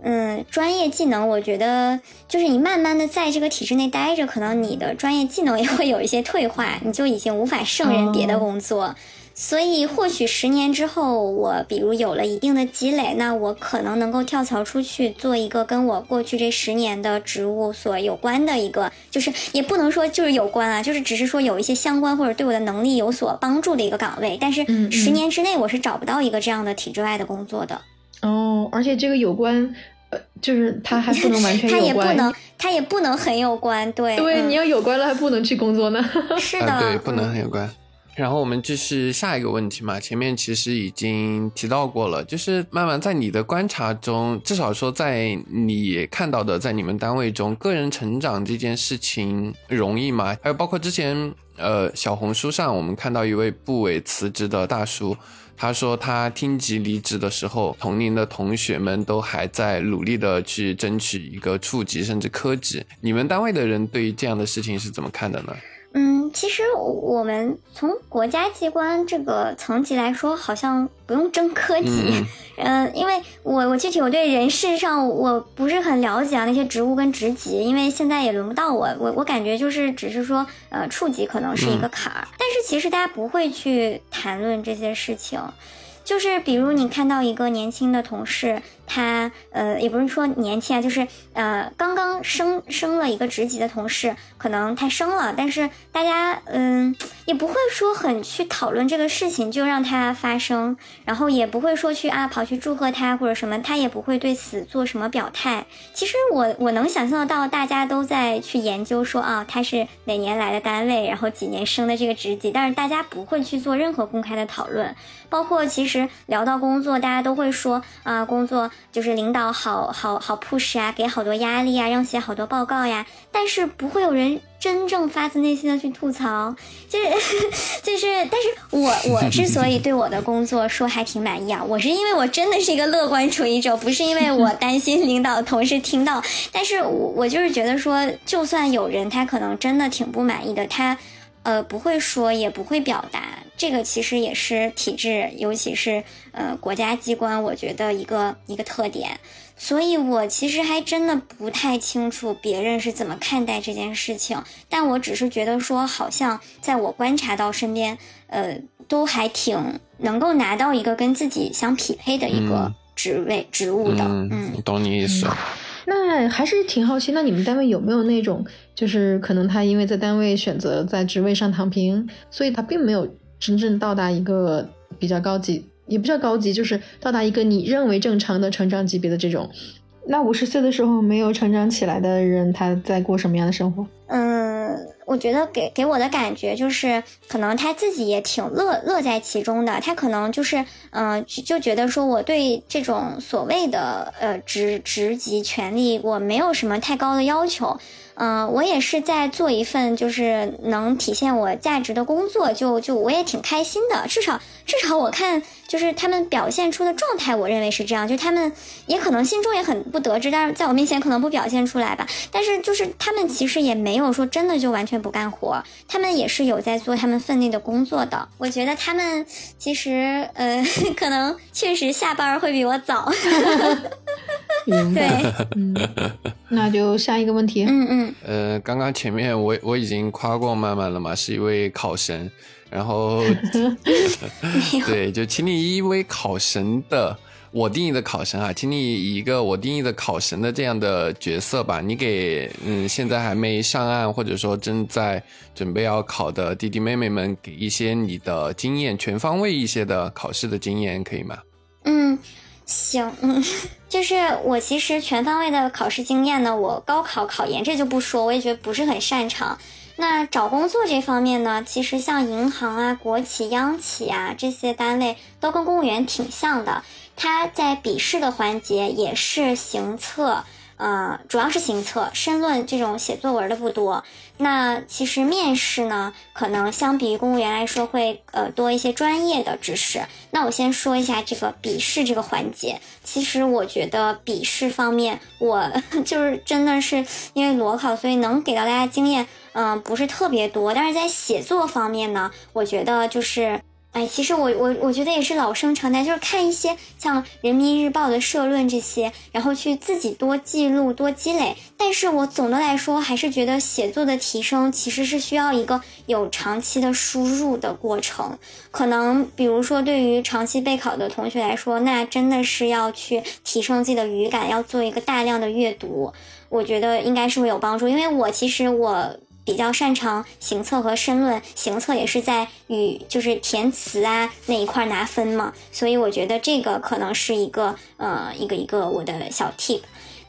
嗯，专业技能，我觉得就是你慢慢的在这个体制内待着，可能你的专业技能也会有一些退化，你就已经无法胜任别的工作。所以，或许十年之后，我比如有了一定的积累，那我可能能够跳槽出去做一个跟我过去这十年的职务所有关的一个，就是也不能说就是有关啊，就是只是说有一些相关或者对我的能力有所帮助的一个岗位。但是十年之内，我是找不到一个这样的体制外的工作的。哦，而且这个有关，呃，就是他还不能完全有关，他也不能，他也不能很有关。对，对，你要有关了还不能去工作呢。是的，对，不能很有关。然后我们继续下一个问题嘛，前面其实已经提到过了，就是慢慢在你的观察中，至少说在你看到的，在你们单位中，个人成长这件事情容易吗？还有包括之前呃小红书上我们看到一位部委辞职的大叔，他说他厅级离职的时候，同龄的同学们都还在努力的去争取一个处级甚至科级，你们单位的人对于这样的事情是怎么看的呢？嗯，其实我们从国家机关这个层级来说，好像不用争科级。嗯，因为我我具体我对人事上我不是很了解啊，那些职务跟职级，因为现在也轮不到我。我我感觉就是只是说，呃，处级可能是一个坎儿，但是其实大家不会去谈论这些事情。就是比如你看到一个年轻的同事。他呃也不是说年轻啊，就是呃刚刚升升了一个职级的同事，可能他升了，但是大家嗯也不会说很去讨论这个事情，就让他发生，然后也不会说去啊跑去祝贺他或者什么，他也不会对此做什么表态。其实我我能想象得到，大家都在去研究说啊他是哪年来的单位，然后几年升的这个职级，但是大家不会去做任何公开的讨论，包括其实聊到工作，大家都会说啊工作。就是领导好好好 push 啊，给好多压力啊，让写好多报告呀，但是不会有人真正发自内心的去吐槽，就是 就是，但是我 我之所以对我的工作说还挺满意啊，我是因为我真的是一个乐观主义者，不是因为我 担心领导同事听到，但是我我就是觉得说，就算有人他可能真的挺不满意的，他呃不会说，也不会表达。这个其实也是体制，尤其是呃国家机关，我觉得一个一个特点。所以我其实还真的不太清楚别人是怎么看待这件事情，但我只是觉得说，好像在我观察到身边，呃，都还挺能够拿到一个跟自己相匹配的一个职位职务的。嗯，懂你意思。那还是挺好奇，那你们单位有没有那种，就是可能他因为在单位选择在职位上躺平，所以他并没有。真正到达一个比较高级，也不叫高级，就是到达一个你认为正常的成长级别的这种。那五十岁的时候没有成长起来的人，他在过什么样的生活？嗯，我觉得给给我的感觉就是，可能他自己也挺乐乐在其中的。他可能就是，嗯，就觉得说我对这种所谓的呃职职级权利，我没有什么太高的要求。嗯，我也是在做一份就是能体现我价值的工作，就就我也挺开心的。至少至少我看就是他们表现出的状态，我认为是这样。就他们也可能心中也很不得志，但是在我面前可能不表现出来吧。但是就是他们其实也没有说真的就完全不干活，他们也是有在做他们分内的工作的。我觉得他们其实呃，可能确实下班会比我早。对，嗯，那就下一个问题。嗯嗯。呃，刚刚前面我我已经夸过曼曼了嘛，是一位考神，然后 对，就请你以一位考神的我定义的考神啊，请你以一个我定义的考神的这样的角色吧，你给嗯现在还没上岸或者说正在准备要考的弟弟妹妹们给一些你的经验，全方位一些的考试的经验，可以吗？嗯。行，嗯，就是我其实全方位的考试经验呢，我高考考研这就不说，我也觉得不是很擅长。那找工作这方面呢，其实像银行啊、国企、央企啊这些单位都跟公务员挺像的，它在笔试的环节也是行测。呃，主要是行测、申论这种写作文的不多。那其实面试呢，可能相比于公务员来说会呃多一些专业的知识。那我先说一下这个笔试这个环节。其实我觉得笔试方面，我 就是真的是因为裸考，所以能给到大家经验。嗯，不是特别多。但是在写作方面呢，我觉得就是。哎，其实我我我觉得也是老生常谈，就是看一些像人民日报的社论这些，然后去自己多记录、多积累。但是我总的来说还是觉得写作的提升其实是需要一个有长期的输入的过程。可能比如说对于长期备考的同学来说，那真的是要去提升自己的语感，要做一个大量的阅读。我觉得应该是会有帮助，因为我其实我。比较擅长行测和申论，行测也是在语就是填词啊那一块拿分嘛，所以我觉得这个可能是一个呃一个一个我的小 tip。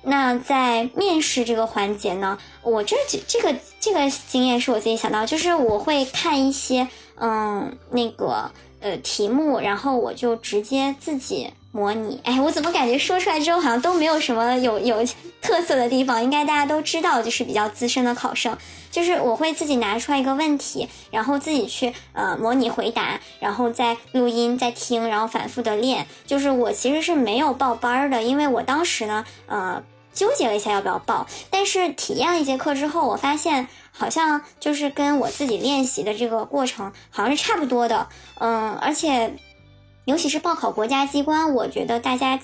那在面试这个环节呢，我这这这个这个经验是我自己想到，就是我会看一些嗯那个呃题目，然后我就直接自己。模拟，哎，我怎么感觉说出来之后好像都没有什么有有特色的地方？应该大家都知道，就是比较资深的考生，就是我会自己拿出来一个问题，然后自己去呃模拟回答，然后再录音再听，然后反复的练。就是我其实是没有报班的，因为我当时呢呃纠结了一下要不要报，但是体验了一节课之后，我发现好像就是跟我自己练习的这个过程好像是差不多的，嗯，而且。尤其是报考国家机关，我觉得大家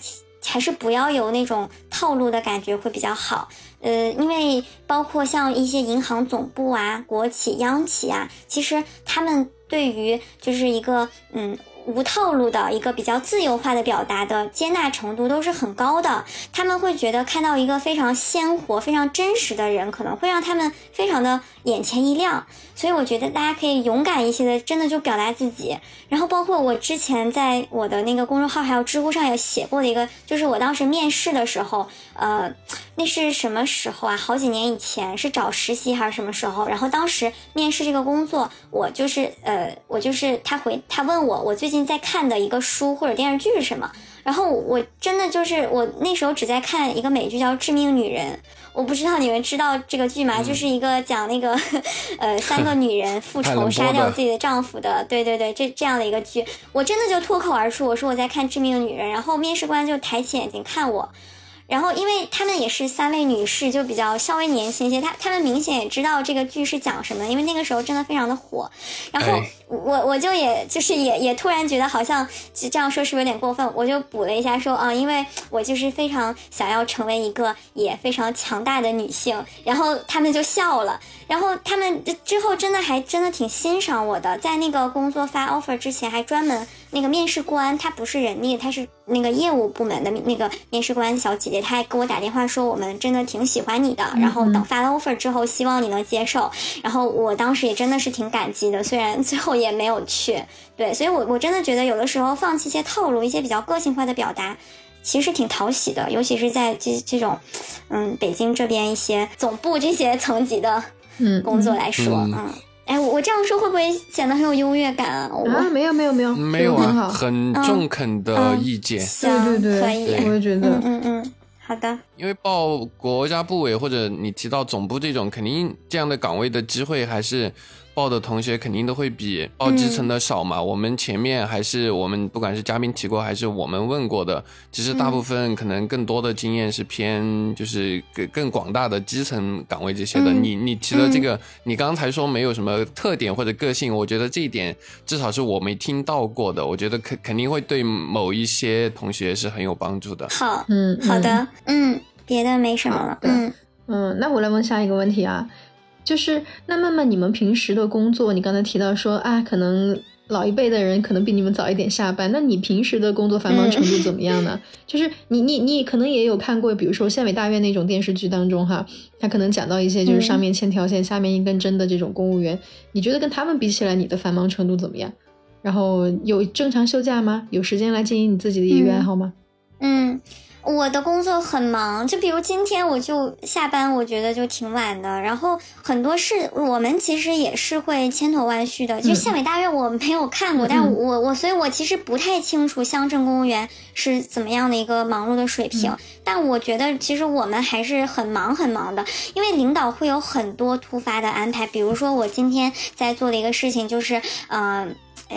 还是不要有那种套路的感觉会比较好。呃，因为包括像一些银行总部啊、国企、央企啊，其实他们对于就是一个嗯。无套路的一个比较自由化的表达的接纳程度都是很高的，他们会觉得看到一个非常鲜活、非常真实的人，可能会让他们非常的眼前一亮。所以我觉得大家可以勇敢一些的，真的就表达自己。然后包括我之前在我的那个公众号还有知乎上有写过的一个，就是我当时面试的时候，呃，那是什么时候啊？好几年以前是找实习还是什么时候？然后当时面试这个工作，我就是呃，我就是他回他问我，我最近。在看的一个书或者电视剧是什么？然后我真的就是我那时候只在看一个美剧叫《致命女人》，我不知道你们知道这个剧吗？就是一个讲那个 呃三个女人 复仇杀掉自己的丈夫的，对对对，这这样的一个剧，我真的就脱口而出，我说我在看《致命的女人》，然后面试官就抬起眼睛看我。然后，因为他们也是三位女士，就比较稍微年轻一些，她她们明显也知道这个剧是讲什么，因为那个时候真的非常的火。然后我我就也就是也也突然觉得好像这样说是不是有点过分？我就补了一下说啊，因为我就是非常想要成为一个也非常强大的女性。然后他们就笑了。然后他们之后真的还真的挺欣赏我的，在那个工作发 offer 之前，还专门那个面试官，他不是人力，他是那个业务部门的那个面试官小姐姐，她还给我打电话说，我们真的挺喜欢你的，然后等发了 offer 之后，希望你能接受。然后我当时也真的是挺感激的，虽然最后也没有去。对，所以我我真的觉得有的时候放弃一些套路，一些比较个性化的表达，其实挺讨喜的，尤其是在这这种，嗯，北京这边一些总部这些层级的。嗯，工作来说，嗯，哎，我这样说会不会显得很有优越感啊？啊，没有没有没有，没有啊，很中肯的意见，对对对，可以，我也觉得，嗯嗯，好的。因为报国家部委或者你提到总部这种，肯定这样的岗位的机会还是。报的同学肯定都会比报基层的少嘛。我们前面还是我们不管是嘉宾提过还是我们问过的，其实大部分可能更多的经验是偏就是更更广大的基层岗位这些的。你你提的这个，你刚才说没有什么特点或者个性，我觉得这一点至少是我没听到过的。我觉得肯肯定会对某一些同学是很有帮助的。好，嗯，好的，嗯，别的没什么了。嗯嗯，那我来问下一个问题啊。就是那慢慢你们平时的工作，你刚才提到说啊，可能老一辈的人可能比你们早一点下班。那你平时的工作繁忙程度怎么样呢？就是你你你可能也有看过，比如说县委大院那种电视剧当中哈，他可能讲到一些就是上面千条线，下面一根针的这种公务员。你觉得跟他们比起来，你的繁忙程度怎么样？然后有正常休假吗？有时间来经营你自己的业余爱好吗？嗯。我的工作很忙，就比如今天我就下班，我觉得就挺晚的。然后很多事，我们其实也是会千头万绪的。就县委大院我没有看过，但我我所以，我其实不太清楚乡镇公务员是怎么样的一个忙碌的水平。但我觉得其实我们还是很忙很忙的，因为领导会有很多突发的安排。比如说我今天在做的一个事情就是，嗯。呃，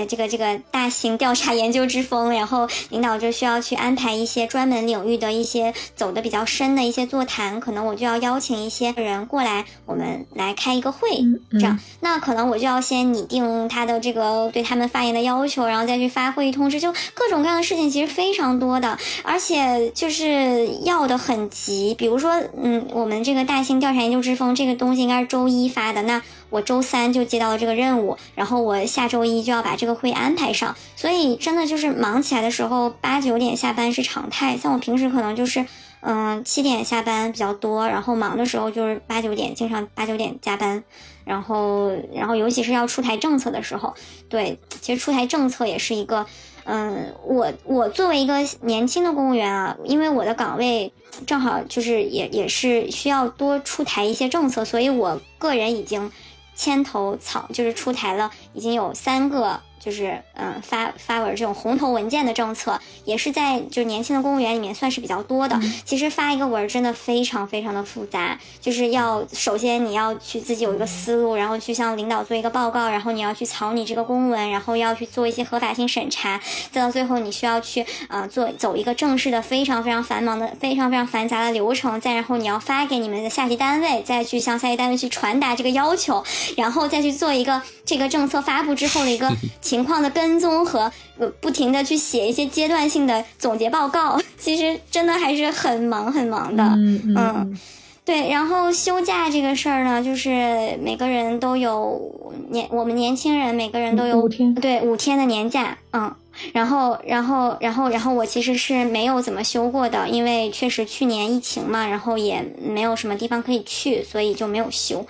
这个这个大型调查研究之风，然后领导就需要去安排一些专门领域的一些走的比较深的一些座谈，可能我就要邀请一些人过来，我们来开一个会，这样，那可能我就要先拟定他的这个对他们发言的要求，然后再去发会议通知，就各种各样的事情其实非常多的，而且就是要的很急，比如说，嗯，我们这个大型调查研究之风这个东西应该是周一发的，那。我周三就接到了这个任务，然后我下周一就要把这个会安排上，所以真的就是忙起来的时候八九点下班是常态。像我平时可能就是，嗯，七点下班比较多，然后忙的时候就是八九点，经常八九点加班，然后然后尤其是要出台政策的时候，对，其实出台政策也是一个，嗯，我我作为一个年轻的公务员啊，因为我的岗位正好就是也也是需要多出台一些政策，所以我个人已经。牵头草就是出台了，已经有三个。就是嗯发发文这种红头文件的政策，也是在就年轻的公务员里面算是比较多的。其实发一个文真的非常非常的复杂，就是要首先你要去自己有一个思路，然后去向领导做一个报告，然后你要去草拟这个公文，然后要去做一些合法性审查，再到最后你需要去呃做走一个正式的非常非常繁忙的非常非常繁杂的流程，再然后你要发给你们的下级单位，再去向下级单位去传达这个要求，然后再去做一个这个政策发布之后的一个。情况的跟踪和呃不停的去写一些阶段性的总结报告，其实真的还是很忙很忙的。嗯嗯，对。然后休假这个事儿呢，就是每个人都有年，我们年轻人每个人都有五天，对五天的年假。嗯，然后然后然后然后我其实是没有怎么休过的，因为确实去年疫情嘛，然后也没有什么地方可以去，所以就没有休。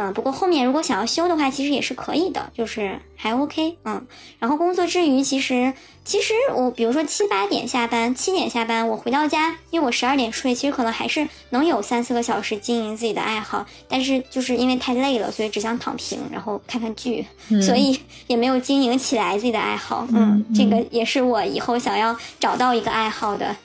嗯，不过后面如果想要修的话，其实也是可以的，就是还 OK。嗯，然后工作之余，其实其实我比如说七八点下班，七点下班，我回到家，因为我十二点睡，其实可能还是能有三四个小时经营自己的爱好。但是就是因为太累了，所以只想躺平，然后看看剧，所以也没有经营起来自己的爱好。嗯，这个也是我以后想要找到一个爱好的。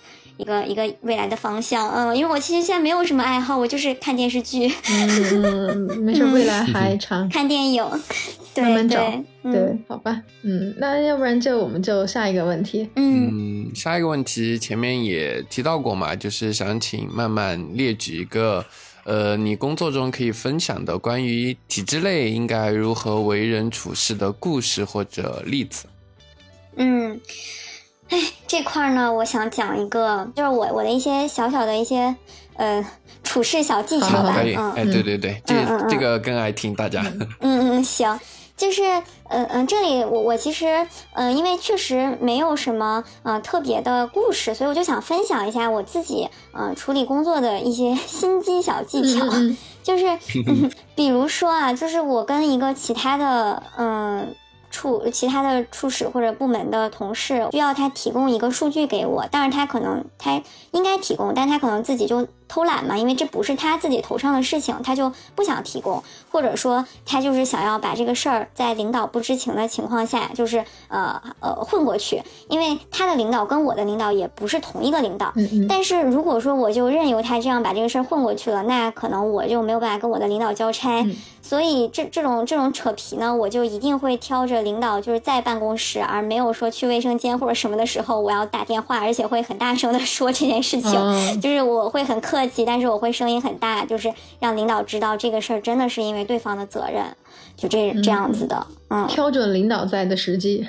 一个一个未来的方向，嗯，因为我其实现在没有什么爱好，我就是看电视剧。嗯，没事，未来还长。看电影，慢慢找。对，好吧，嗯，那要不然就我们就下一个问题。嗯，下一个问题前面也提到过嘛，就是想请慢慢列举一个，呃，你工作中可以分享的关于体制内应该如何为人处事的故事或者例子。嗯。哎，这块呢，我想讲一个，就是我我的一些小小的一些呃处事小技巧吧。可以，哎，对对对，这这个更爱听大家。嗯嗯，行，就是嗯嗯，这里我我其实嗯，因为确实没有什么呃特别的故事，所以我就想分享一下我自己嗯处理工作的一些 心机小技巧，就是 比如说啊，就是我跟一个其他的嗯。处其他的处室或者部门的同事需要他提供一个数据给我，但是他可能他应该提供，但他可能自己就偷懒嘛，因为这不是他自己头上的事情，他就不想提供，或者说他就是想要把这个事儿在领导不知情的情况下，就是呃呃混过去，因为他的领导跟我的领导也不是同一个领导，但是如果说我就任由他这样把这个事儿混过去了，那可能我就没有办法跟我的领导交差。所以这这种这种扯皮呢，我就一定会挑着领导就是在办公室，而没有说去卫生间或者什么的时候，我要打电话，而且会很大声的说这件事情。就是我会很客气，但是我会声音很大，就是让领导知道这个事儿真的是因为对方的责任，就这这样子的。嗯，挑准领导在的时机。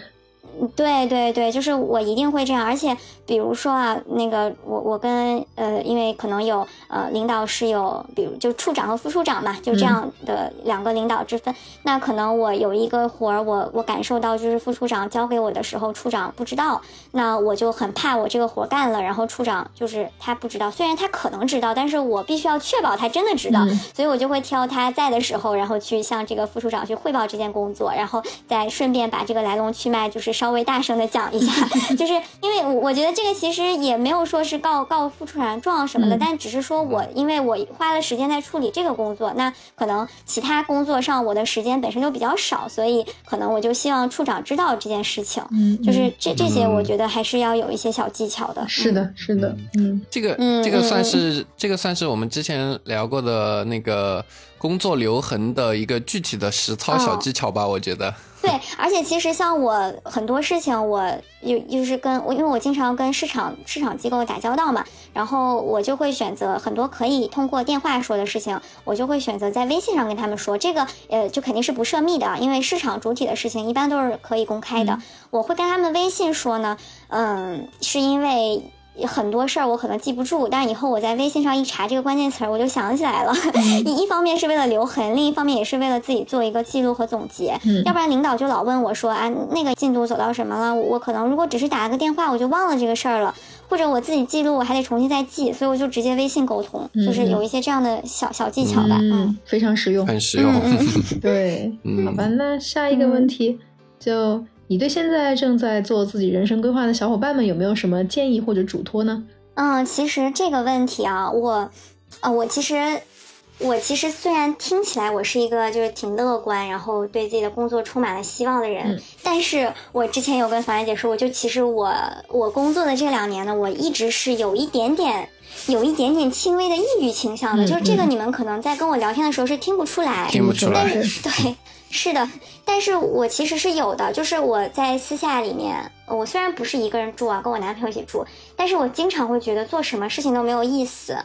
对对对，就是我一定会这样，而且比如说啊，那个我我跟呃，因为可能有呃领导是有，比如就处长和副处长嘛，就这样的两个领导之分。那可能我有一个活儿，我我感受到就是副处长交给我的时候，处长不知道，那我就很怕我这个活干了，然后处长就是他不知道，虽然他可能知道，但是我必须要确保他真的知道，所以我就会挑他在的时候，然后去向这个副处长去汇报这件工作，然后再顺便把这个来龙去脉就是稍微大声的讲一下，就是因为我觉得这个其实也没有说是告告副处长状什么的，但只是说我因为我花了时间在处理这个工作，那可能其他工作上我的时间本身就比较少，所以可能我就希望处长知道这件事情。嗯，就是这这些我觉得还是要有一些小技巧的。是的，是的，嗯，这个这个算是这个算是我们之前聊过的那个工作留痕的一个具体的实操小技巧吧，我觉得。对，而且其实像我很多事情，我有就是跟我，因为我经常跟市场市场机构打交道嘛，然后我就会选择很多可以通过电话说的事情，我就会选择在微信上跟他们说。这个呃，就肯定是不涉密的，因为市场主体的事情一般都是可以公开的。我会跟他们微信说呢，嗯，是因为。很多事儿我可能记不住，但是以后我在微信上一查这个关键词儿，我就想起来了。一一方面是为了留痕，另一方面也是为了自己做一个记录和总结。嗯要不然领导就老问我说：“啊，那个进度走到什么了？”我可能如果只是打了个电话，我就忘了这个事儿了，或者我自己记录，我还得重新再记，所以我就直接微信沟通，就是有一些这样的小小技巧吧。嗯，非常实用，很实用。对，好吧，那下一个问题就。你对现在正在做自己人生规划的小伙伴们有没有什么建议或者嘱托呢？嗯，其实这个问题啊，我，呃，我其实，我其实虽然听起来我是一个就是挺乐观，然后对自己的工作充满了希望的人，但是我之前有跟樊姐说，我就其实我我工作的这两年呢，我一直是有一点点，有一点点轻微的抑郁倾向的，就是这个你们可能在跟我聊天的时候是听不出来，听不出来，对。是的，但是我其实是有的，就是我在私下里面，我虽然不是一个人住啊，跟我男朋友一起住，但是我经常会觉得做什么事情都没有意思。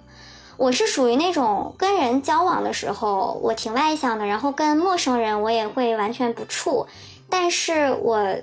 我是属于那种跟人交往的时候，我挺外向的，然后跟陌生人我也会完全不处，但是我。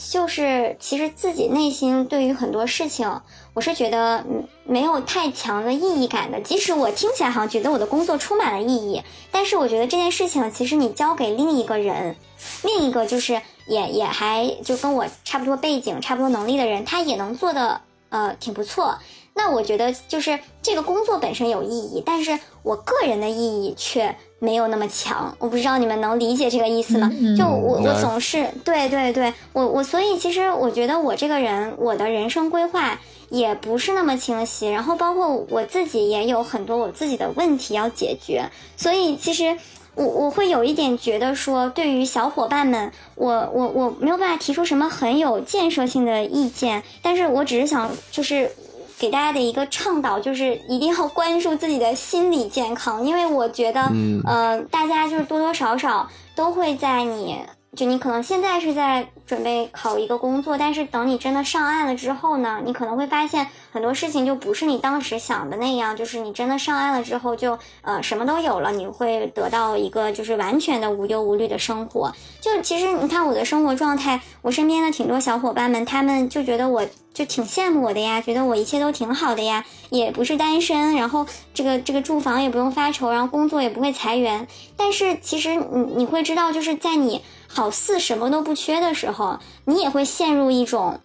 就是其实自己内心对于很多事情，我是觉得嗯没有太强的意义感的。即使我听起来好像觉得我的工作充满了意义，但是我觉得这件事情其实你交给另一个人，另一个就是也也还就跟我差不多背景、差不多能力的人，他也能做的呃挺不错。那我觉得就是这个工作本身有意义，但是我个人的意义却。没有那么强，我不知道你们能理解这个意思吗？就我我总是对对对，我我所以其实我觉得我这个人我的人生规划也不是那么清晰，然后包括我自己也有很多我自己的问题要解决，所以其实我我会有一点觉得说，对于小伙伴们，我我我没有办法提出什么很有建设性的意见，但是我只是想就是。给大家的一个倡导就是一定要关注自己的心理健康，因为我觉得，嗯，大家就是多多少少都会在你。就你可能现在是在准备考一个工作，但是等你真的上岸了之后呢，你可能会发现很多事情就不是你当时想的那样。就是你真的上岸了之后，就呃什么都有了，你会得到一个就是完全的无忧无虑的生活。就其实你看我的生活状态，我身边的挺多小伙伴们，他们就觉得我就挺羡慕我的呀，觉得我一切都挺好的呀，也不是单身，然后这个这个住房也不用发愁，然后工作也不会裁员。但是其实你你会知道，就是在你。好似什么都不缺的时候，你也会陷入一种，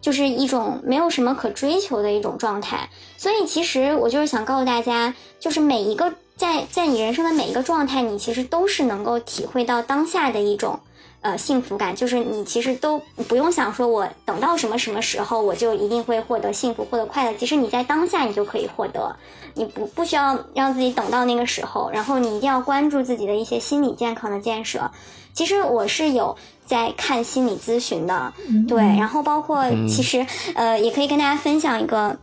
就是一种没有什么可追求的一种状态。所以，其实我就是想告诉大家，就是每一个在在你人生的每一个状态，你其实都是能够体会到当下的一种。呃，幸福感就是你其实都不用想说，我等到什么什么时候我就一定会获得幸福，获得快乐。其实你在当下你就可以获得，你不不需要让自己等到那个时候。然后你一定要关注自己的一些心理健康的建设。其实我是有在看心理咨询的，对，然后包括其实呃，也可以跟大家分享一个。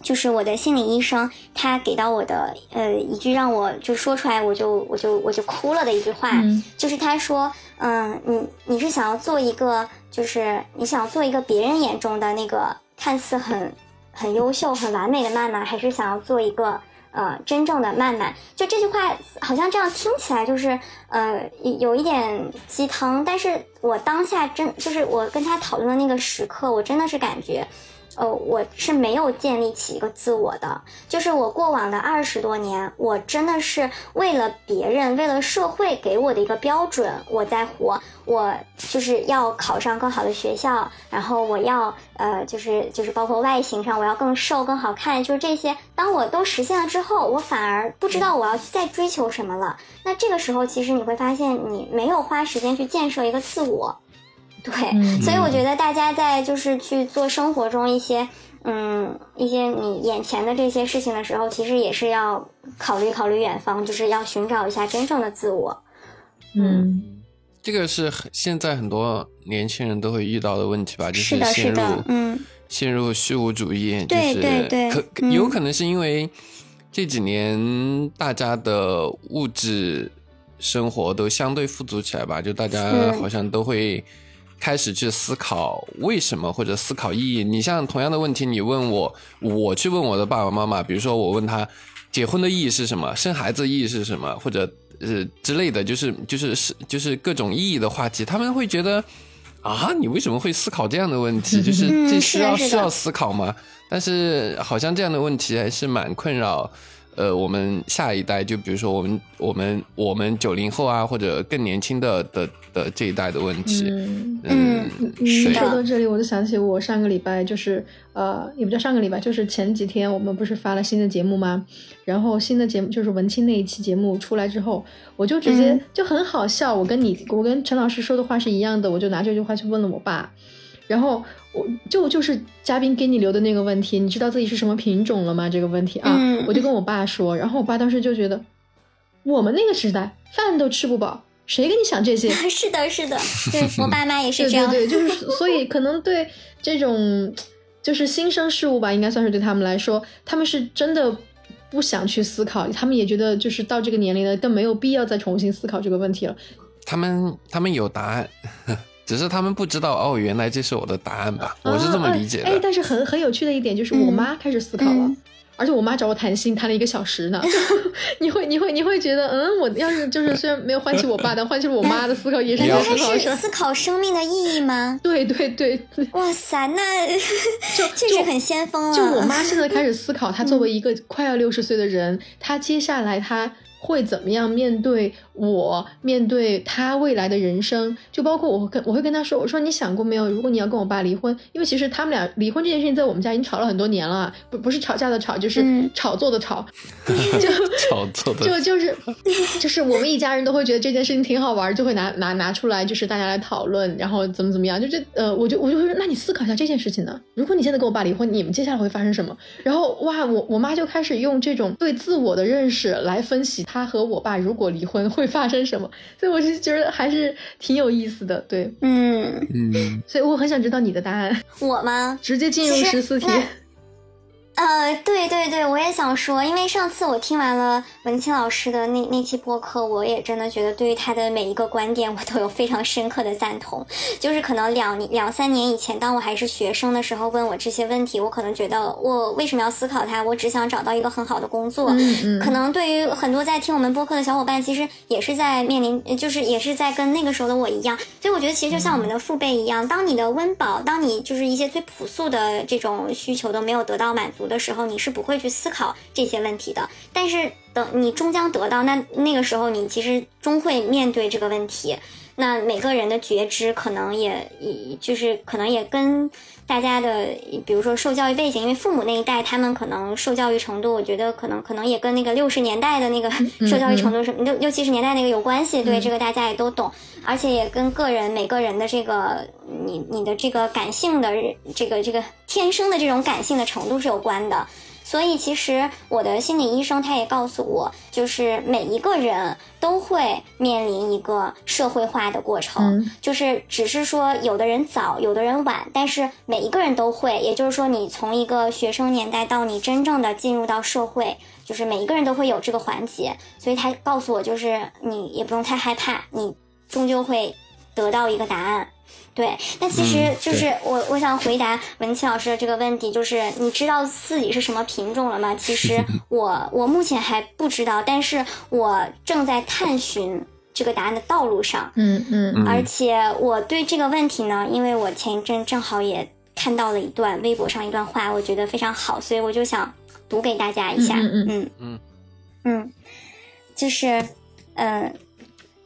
就是我的心理医生，他给到我的呃一句让我就说出来我就我就我就哭了的一句话，就是他说，嗯，你你是想要做一个，就是你想要做一个别人眼中的那个看似很很优秀、很完美的曼曼，还是想要做一个呃真正的慢慢？就这句话好像这样听起来就是呃有一点鸡汤，但是我当下真就是我跟他讨论的那个时刻，我真的是感觉。呃，我是没有建立起一个自我的，就是我过往的二十多年，我真的是为了别人，为了社会给我的一个标准，我在活。我就是要考上更好的学校，然后我要呃，就是就是包括外形上，我要更瘦、更好看，就是这些。当我都实现了之后，我反而不知道我要再追求什么了。那这个时候，其实你会发现，你没有花时间去建设一个自我。对，所以我觉得大家在就是去做生活中一些，嗯，一些你眼前的这些事情的时候，其实也是要考虑考虑远方，就是要寻找一下真正的自我。嗯，这个是现在很多年轻人都会遇到的问题吧？就是陷入，嗯，陷入虚无主义，对对对，可有可能是因为这几年大家的物质。生活都相对富足起来吧，就大家嗯好像都会开始去思考为什么或者思考意义。你像同样的问题，你问我，我去问我的爸爸妈妈，比如说我问他结婚的意义是什么，生孩子意义是什么，或者呃之类的，就是就是是就是各种意义的话题，他们会觉得啊，你为什么会思考这样的问题？就是嗯这需要需要思考吗？但是好像这样的问题还是蛮困扰。呃，我们下一代，就比如说我们我们我们九零后啊，或者更年轻的的的这一代的问题，嗯。嗯你说到这里，我就想起我上个礼拜就是呃，也不叫上个礼拜，就是前几天我们不是发了新的节目吗？然后新的节目就是文青那一期节目出来之后，我就直接、嗯。就很好笑，我跟你我跟陈老师说的话是一样的，我就拿这句话去问了我爸，然后我就就是嘉宾给你留的那个问题，你知道自己是什么品种了吗？这个问题啊，嗯我就跟我爸说，然后我爸当时就觉得我们那个时代饭都吃不饱，谁跟你想这些？是的，是的，对我爸妈也是这样。对对对，就是 所以可能对这种就是新生事物吧，应该算是对他们来说，他们是真的不想去思考，他们也觉得就是到这个年龄了，更没有必要再重新思考这个问题了。他们他们有答案，只是他们不知道哦，原来这是我的答案吧？我是这么理解的哎，的。但是很很有趣的一点就是，我嗯妈开始思考了。嗯而且我妈找我谈心，谈了一个小时呢。你会，你会，你会觉得，嗯，我要是就是虽然没有唤起我爸，但唤起了我妈的思考，也是你要在难道他思考的事思考生命的意义吗？对对对，对哇塞，那就 确实很先锋了。就我妈现在开始思考，她作为一个快要六十岁的人，她接下来她会怎么样面对我，面对他未来的人生？就包括我跟我会跟他说，我说你想过没有，如果你要跟我爸离婚，因为其实他们俩离婚这件事情在我们家已经吵了很多年了，不不是吵架的吵，就是嗯炒作的炒，就炒作的就就是就是我们一家人都会觉得这件事情挺好玩，就会拿拿拿出来，就是大家来讨论，然后怎么怎么样，就这呃，我就我就会说，那你思考一下这件事情呢？如果你现在跟我爸离婚，你们接下来会发生什么？然后哇，我我妈就开始用这种对自我的认识来分析她和我爸如果离婚会发生什么，所以我是觉得还是挺有意思的，对，嗯，嗯，所以我很想知道你的答案，我吗？直接进入十四题。那呃，对对对，我也想说，因为上次我听完了文清老师的那那期播客，我也真的觉得对于他的每一个观点，我都有非常深刻的赞同。就是可能两两三年以前，当我还是学生的时候，问我这些问题，我可能觉得我为什么要思考它？我只想找到一个很好的工作。嗯嗯，可能对于很多在听我们播客的小伙伴，其实也是在面临，呃就是也是在跟那个时候的我一样。所以我觉得，其实就像我们的父辈一样，当你的温饱，当你就是一些最朴素的这种需求都没有得到满足的时候，你是不会去思考这些问题的。但是等你终将得到，那那个时候你其实终会面对这个问题。那每个人的觉知可能也也就是可能也跟大家的，比如说受教育背景，因为父母那一代他们可能受教育程度，我觉得可能可能也跟那个六十年代的那个 受教育程度是六六七十年代那个有关系。对，这个大家也都懂，而且也跟个人每个人的这个你你的这个感性的这个这个天生的这种感性的程度是有关的。所以，其实我的心理医生他也告诉我，就是每一个人都会面临一个社会化的过程，嗯就是只是说有的人早，有的人晚，但是每一个人都会。也就是说，你从一个学生年代到你真正的进入到社会，就是每一个人都会有这个环节。所以他告诉我，就是你也不用太害怕，你终究会得到一个答案。对，那其实嗯就是我、我想回答文琪老师的这个问题，就是你知道自己是什么品种了吗？其实 我我目前还不知道，但是我正在探寻这个答案的道路上。嗯嗯嗯而且我对这个问题呢，因为我前一阵正好也看到了一段微博上一段话，我觉得非常好，所以我就想读给大家一下。嗯嗯嗯嗯嗯就是，嗯、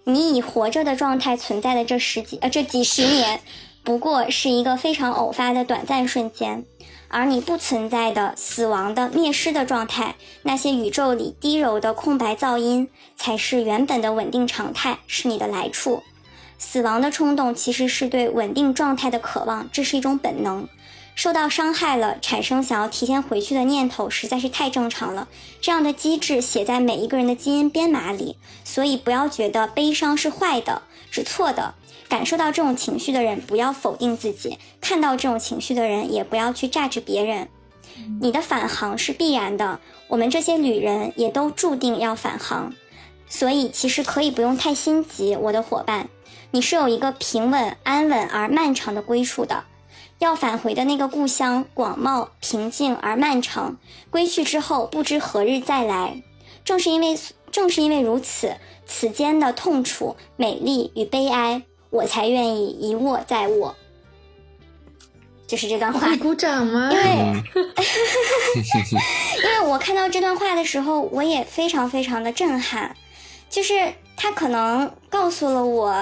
你以活着的状态存在的这十几呃这几十年，不过是一个非常偶发的短暂瞬间。而你不存在的、死亡的、灭失的状态，那些宇宙里低柔的空白噪音，才是原本的稳定常态，是你的来处。死亡的冲动其实是对稳定状态的渴望，这是一种本能。受到伤害了，产生想要提前回去的念头，实在是太正常了。这样的机制写在每一个人的基因编码里，所以不要觉得悲伤是坏的，是错的。感受到这种情绪的人，不要否定自己；看到这种情绪的人，也不要去榨制别人。你的返航是必然的，我们这些旅人也都注定要返航。所以其实可以不用太心急，我的伙伴，你是有一个平稳、安稳而漫长的归处的。要返回的那个故乡，广袤、平静而漫长。归去之后，不知何日再来。正是因为正是因为如此，此间的痛楚、美丽与悲哀，我才愿意一握再握。就是这段话鼓掌吗？因为嗯 因为我看到这段话的时候，我也非常非常的震撼，就是他可能告诉了我，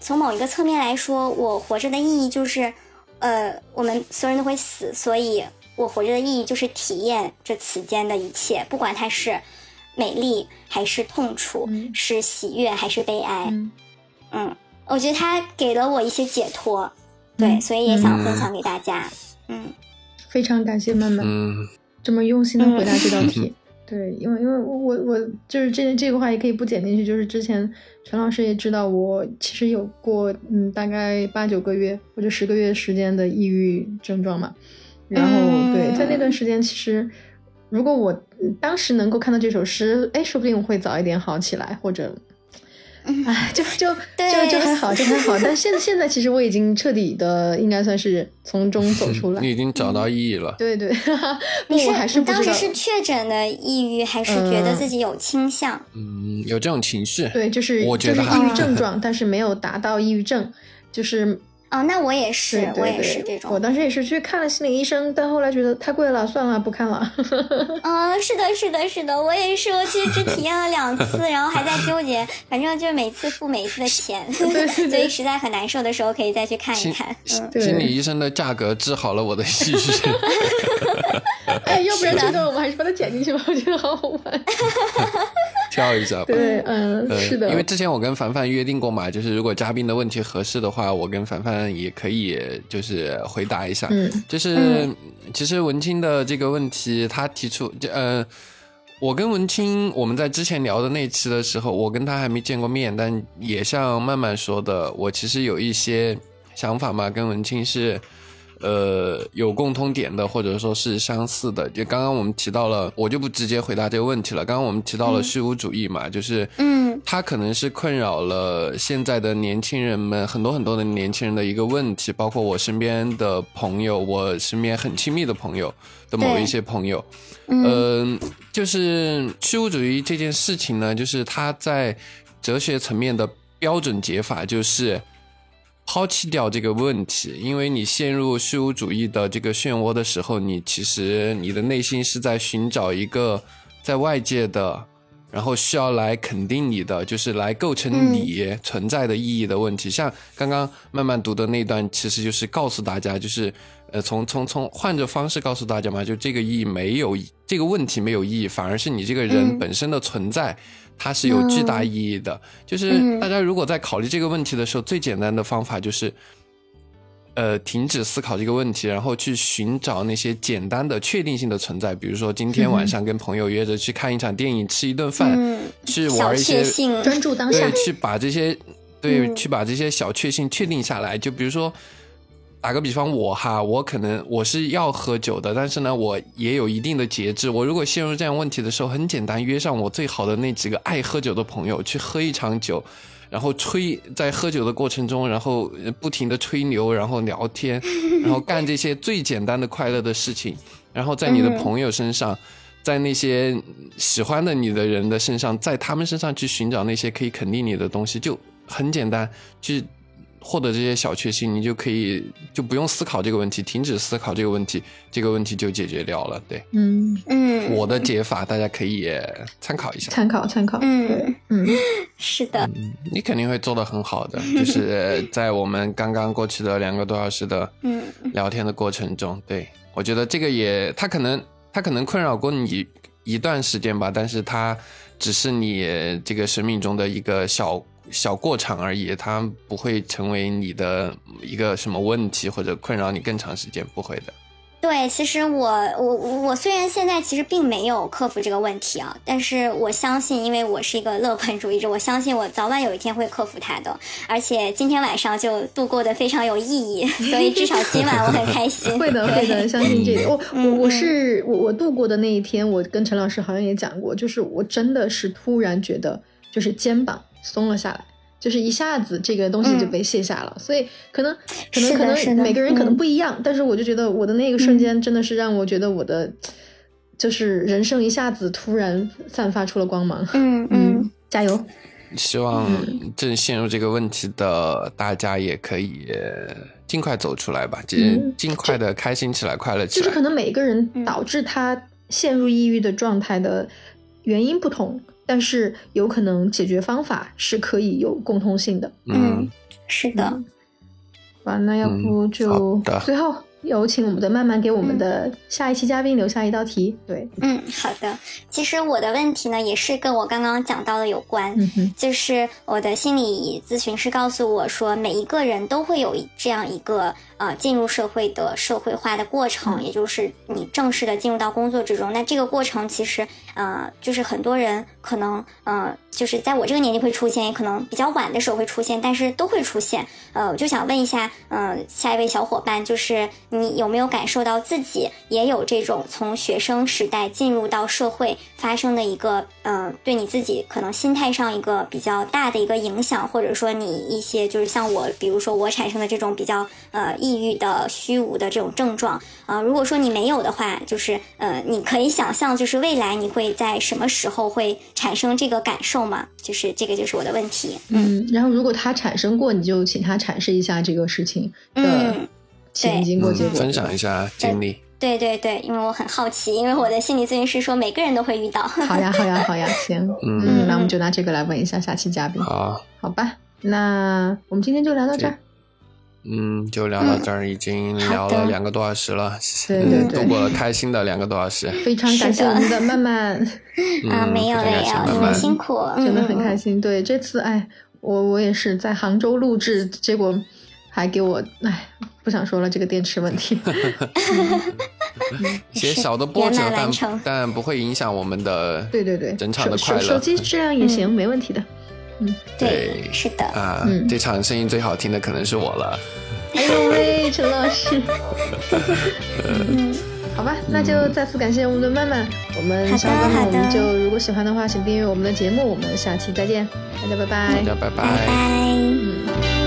从某一个侧面来说，我活着的意义就是，呃，我们所有人都会死，所以我活着的意义就是体验这此间的一切，不管它是美丽还是痛楚，嗯。是喜悦还是悲哀，嗯。嗯，我觉得它给了我一些解脱，对，嗯所以也想分享给大家，嗯。非常感谢曼曼。嗯。这么用心的回答这道题。对，因为因为我我就是这这个话也可以不剪进去，就是之前陈老师也知道我其实有过嗯大概八九个月或者十个月时间的抑郁症状嘛，然后、嗯对在那段时间其实如果我嗯当时能够看到这首诗，哎，说不定我会早一点好起来，或者。哎，就就就对就还好，就还好。但现在现在其实我已经彻底的，应该算是从中走出来。你已经找到意义了。对对，不你是我还是不知道。时是确诊的抑郁，还是觉得自己有倾向？嗯，有这种情绪。对，就是就是我觉得还抑郁症状，但是没有达到抑郁症，就是哦，那我也是，对对我也是这种。我当时也是去看了心理医生，但后来觉得太贵了，算了，不看了。嗯，是的，是的，是的，我也是，我其实只体验了两次，然后还在纠结，反正就是每次付每一次的钱，对对所以实在很难受的时候可以再去看一看。嗯，对心理医生的价格治好了我的抑郁。哎，要不然这段我们还是把它剪进去吧，我觉得好好玩。挑一下吧。对，嗯，呃是的，因为之前我跟凡凡约定过嘛，就是如果嘉宾的问题合适的话，我跟凡凡也可以就是回答一下。嗯就是、其实文清的这个问题，他提出，就呃，我跟文清我们在之前聊的那期的时候，我跟他还没见过面，但也像曼曼说的，我其实有一些想法嘛，跟文清是。呃，有共通点的，或者说是相似的，就刚刚我们提到了，我就不直接回答这个问题了。刚刚我们提到了虚无主义嘛，就是，嗯，它可能是困扰了现在的年轻人们很多很多的年轻人的一个问题，包括我身边的朋友，我身边很亲密的朋友的某一些朋友，嗯。嗯、就是虚无主义这件事情呢，就是它在哲学层面的标准解法就是抛弃掉这个问题，因为你陷入虚无主义的这个漩涡的时候，你其实你的内心是在寻找一个在外界的，然后需要来肯定你的，就是来构成你存在的意义的问题。像刚刚慢慢读的那段，其实就是告诉大家，就是呃，从从从换着方式告诉大家嘛，就这个意义没有这个问题没有意义，反而是你这个人嗯本身的存在。它是有巨大意义的，就是嗯大家如果在考虑这个问题的时候，最简单的方法就是，呃，停止思考这个问题，然后去寻找那些简单的确定性的存在，比如说今天晚上跟朋友约着去看一场电影，吃一顿饭，嗯去玩一些，专注当下对，。去把这些对、嗯去把这些小确幸确定下来。就比如说，打个比方，我哈，我可能我是要喝酒的，但是呢，我也有一定的节制。我如果陷入这样问题的时候，很简单，约上我最好的那几个爱喝酒的朋友去喝一场酒。然后吹，在喝酒的过程中，然后呃不停的吹牛，然后聊天，然后干这些最简单的快乐的事情，然后在你的嗯朋友身上，在那些喜欢的你的人的身上，在他们身上去寻找那些可以肯定你的东西，就很简单，去获得这些小确幸，你就可以就不用思考这个问题，停止思考这个问题，这个问题就解决掉了。对，嗯，嗯，我的解法大家可以参考一下。参考参考。嗯，嗯，是的，你肯定会做得很好的，就是 在我们刚刚过去的两个多小时的嗯聊天的过程中，对我觉得这个也，他可能他可能困扰过你一段时间吧，但是他只是你这个生命中的一个小小过场而已，它不会成为你的一个什么问题或者困扰你更长时间，不会的。对，其实我我我虽然现在其实并没有克服这个问题啊，但是我相信，因为我是一个乐观主义者，我相信我早晚有一天会克服它的。而且今天晚上就度过的非常有意义，所以至少今晚我很开心。会的，会的，相信这个。我我嗯我是我我度过的那一天，我跟陈老师好像也讲过，就是我真的是突然觉得，就是肩膀松了下来，就是一下子这个东西就被卸下了。所以可能可能可能每个人可能嗯不一样，但是我就觉得我的那个瞬间真的是让我觉得我的。就是人生一下子突然散发出了光芒，嗯嗯，加油！希望嗯正陷入这个问题的大家也可以尽快走出来吧，尽嗯尽快的开心起来，快乐起来。就是可能每个人嗯导致他陷入抑郁的状态的原因不同，但是有可能解决方法是可以有共通性的。嗯，是的，哇，那要不嗯就最后有请我们的曼曼给我们的下一期嘉宾留下一道题。对，嗯，好的。其实我的问题呢，也是跟我刚刚讲到的有关。嗯哼，就是我的心理咨询师告诉我说，每一个人都会有一这样一个呃进入社会的社会化的过程，嗯也就是你正式的进入到工作之中。那这个过程其实呃，就是很多人可能呃，就是在我这个年纪会出现，也可能比较晚的时候会出现，但是都会出现。呃，我就想问一下，嗯、下一位小伙伴，就是你有没有感受到自己也有这种从学生时代进入到社会发生的一个，嗯、对你自己可能心态上一个比较大的一个影响，或者说你一些就是像我，比如说我产生的这种比较呃抑郁的、虚无的这种症状，啊、如果说你没有的话，就是呃，你可以想象，就是未来你会在什么时候会产生这个感受吗？就是这个就是我的问题。嗯，然后如果他产生过，你就请他阐释一下这个事情的嗯前因经过嗯结果，分享一下经历。对对对，因为我很好奇，因为我的心理咨询师说每个人都会遇到。好呀，好呀，好呀，行，嗯嗯，那我们就拿这个来问一下下期嘉宾，好，好吧？那我们今天就聊到这儿。嗯，就聊到这儿，已经聊了两个多小时了，对对对度过了开心的两个多小时，非常感谢我们的曼曼，啊，嗯没有没有，你们辛苦，真的很开心。心。对，这次哎，我我也是在杭州录制，结果还给我哎，不想说了这个电池问题。一些小的波折，但但不会影响我们的对对对，整场的快乐。手手机质量也行，没问题的。嗯对，是的，啊，嗯这场声音最好听的可能是我了。哎呦喂，陈老师，嗯，好吧，那就再次感谢我们的曼曼。我们好的小伙伴们，好的我们就如果喜欢的话，请订阅我们的节目。我们下期再见，大家拜拜大家拜拜拜。嗯。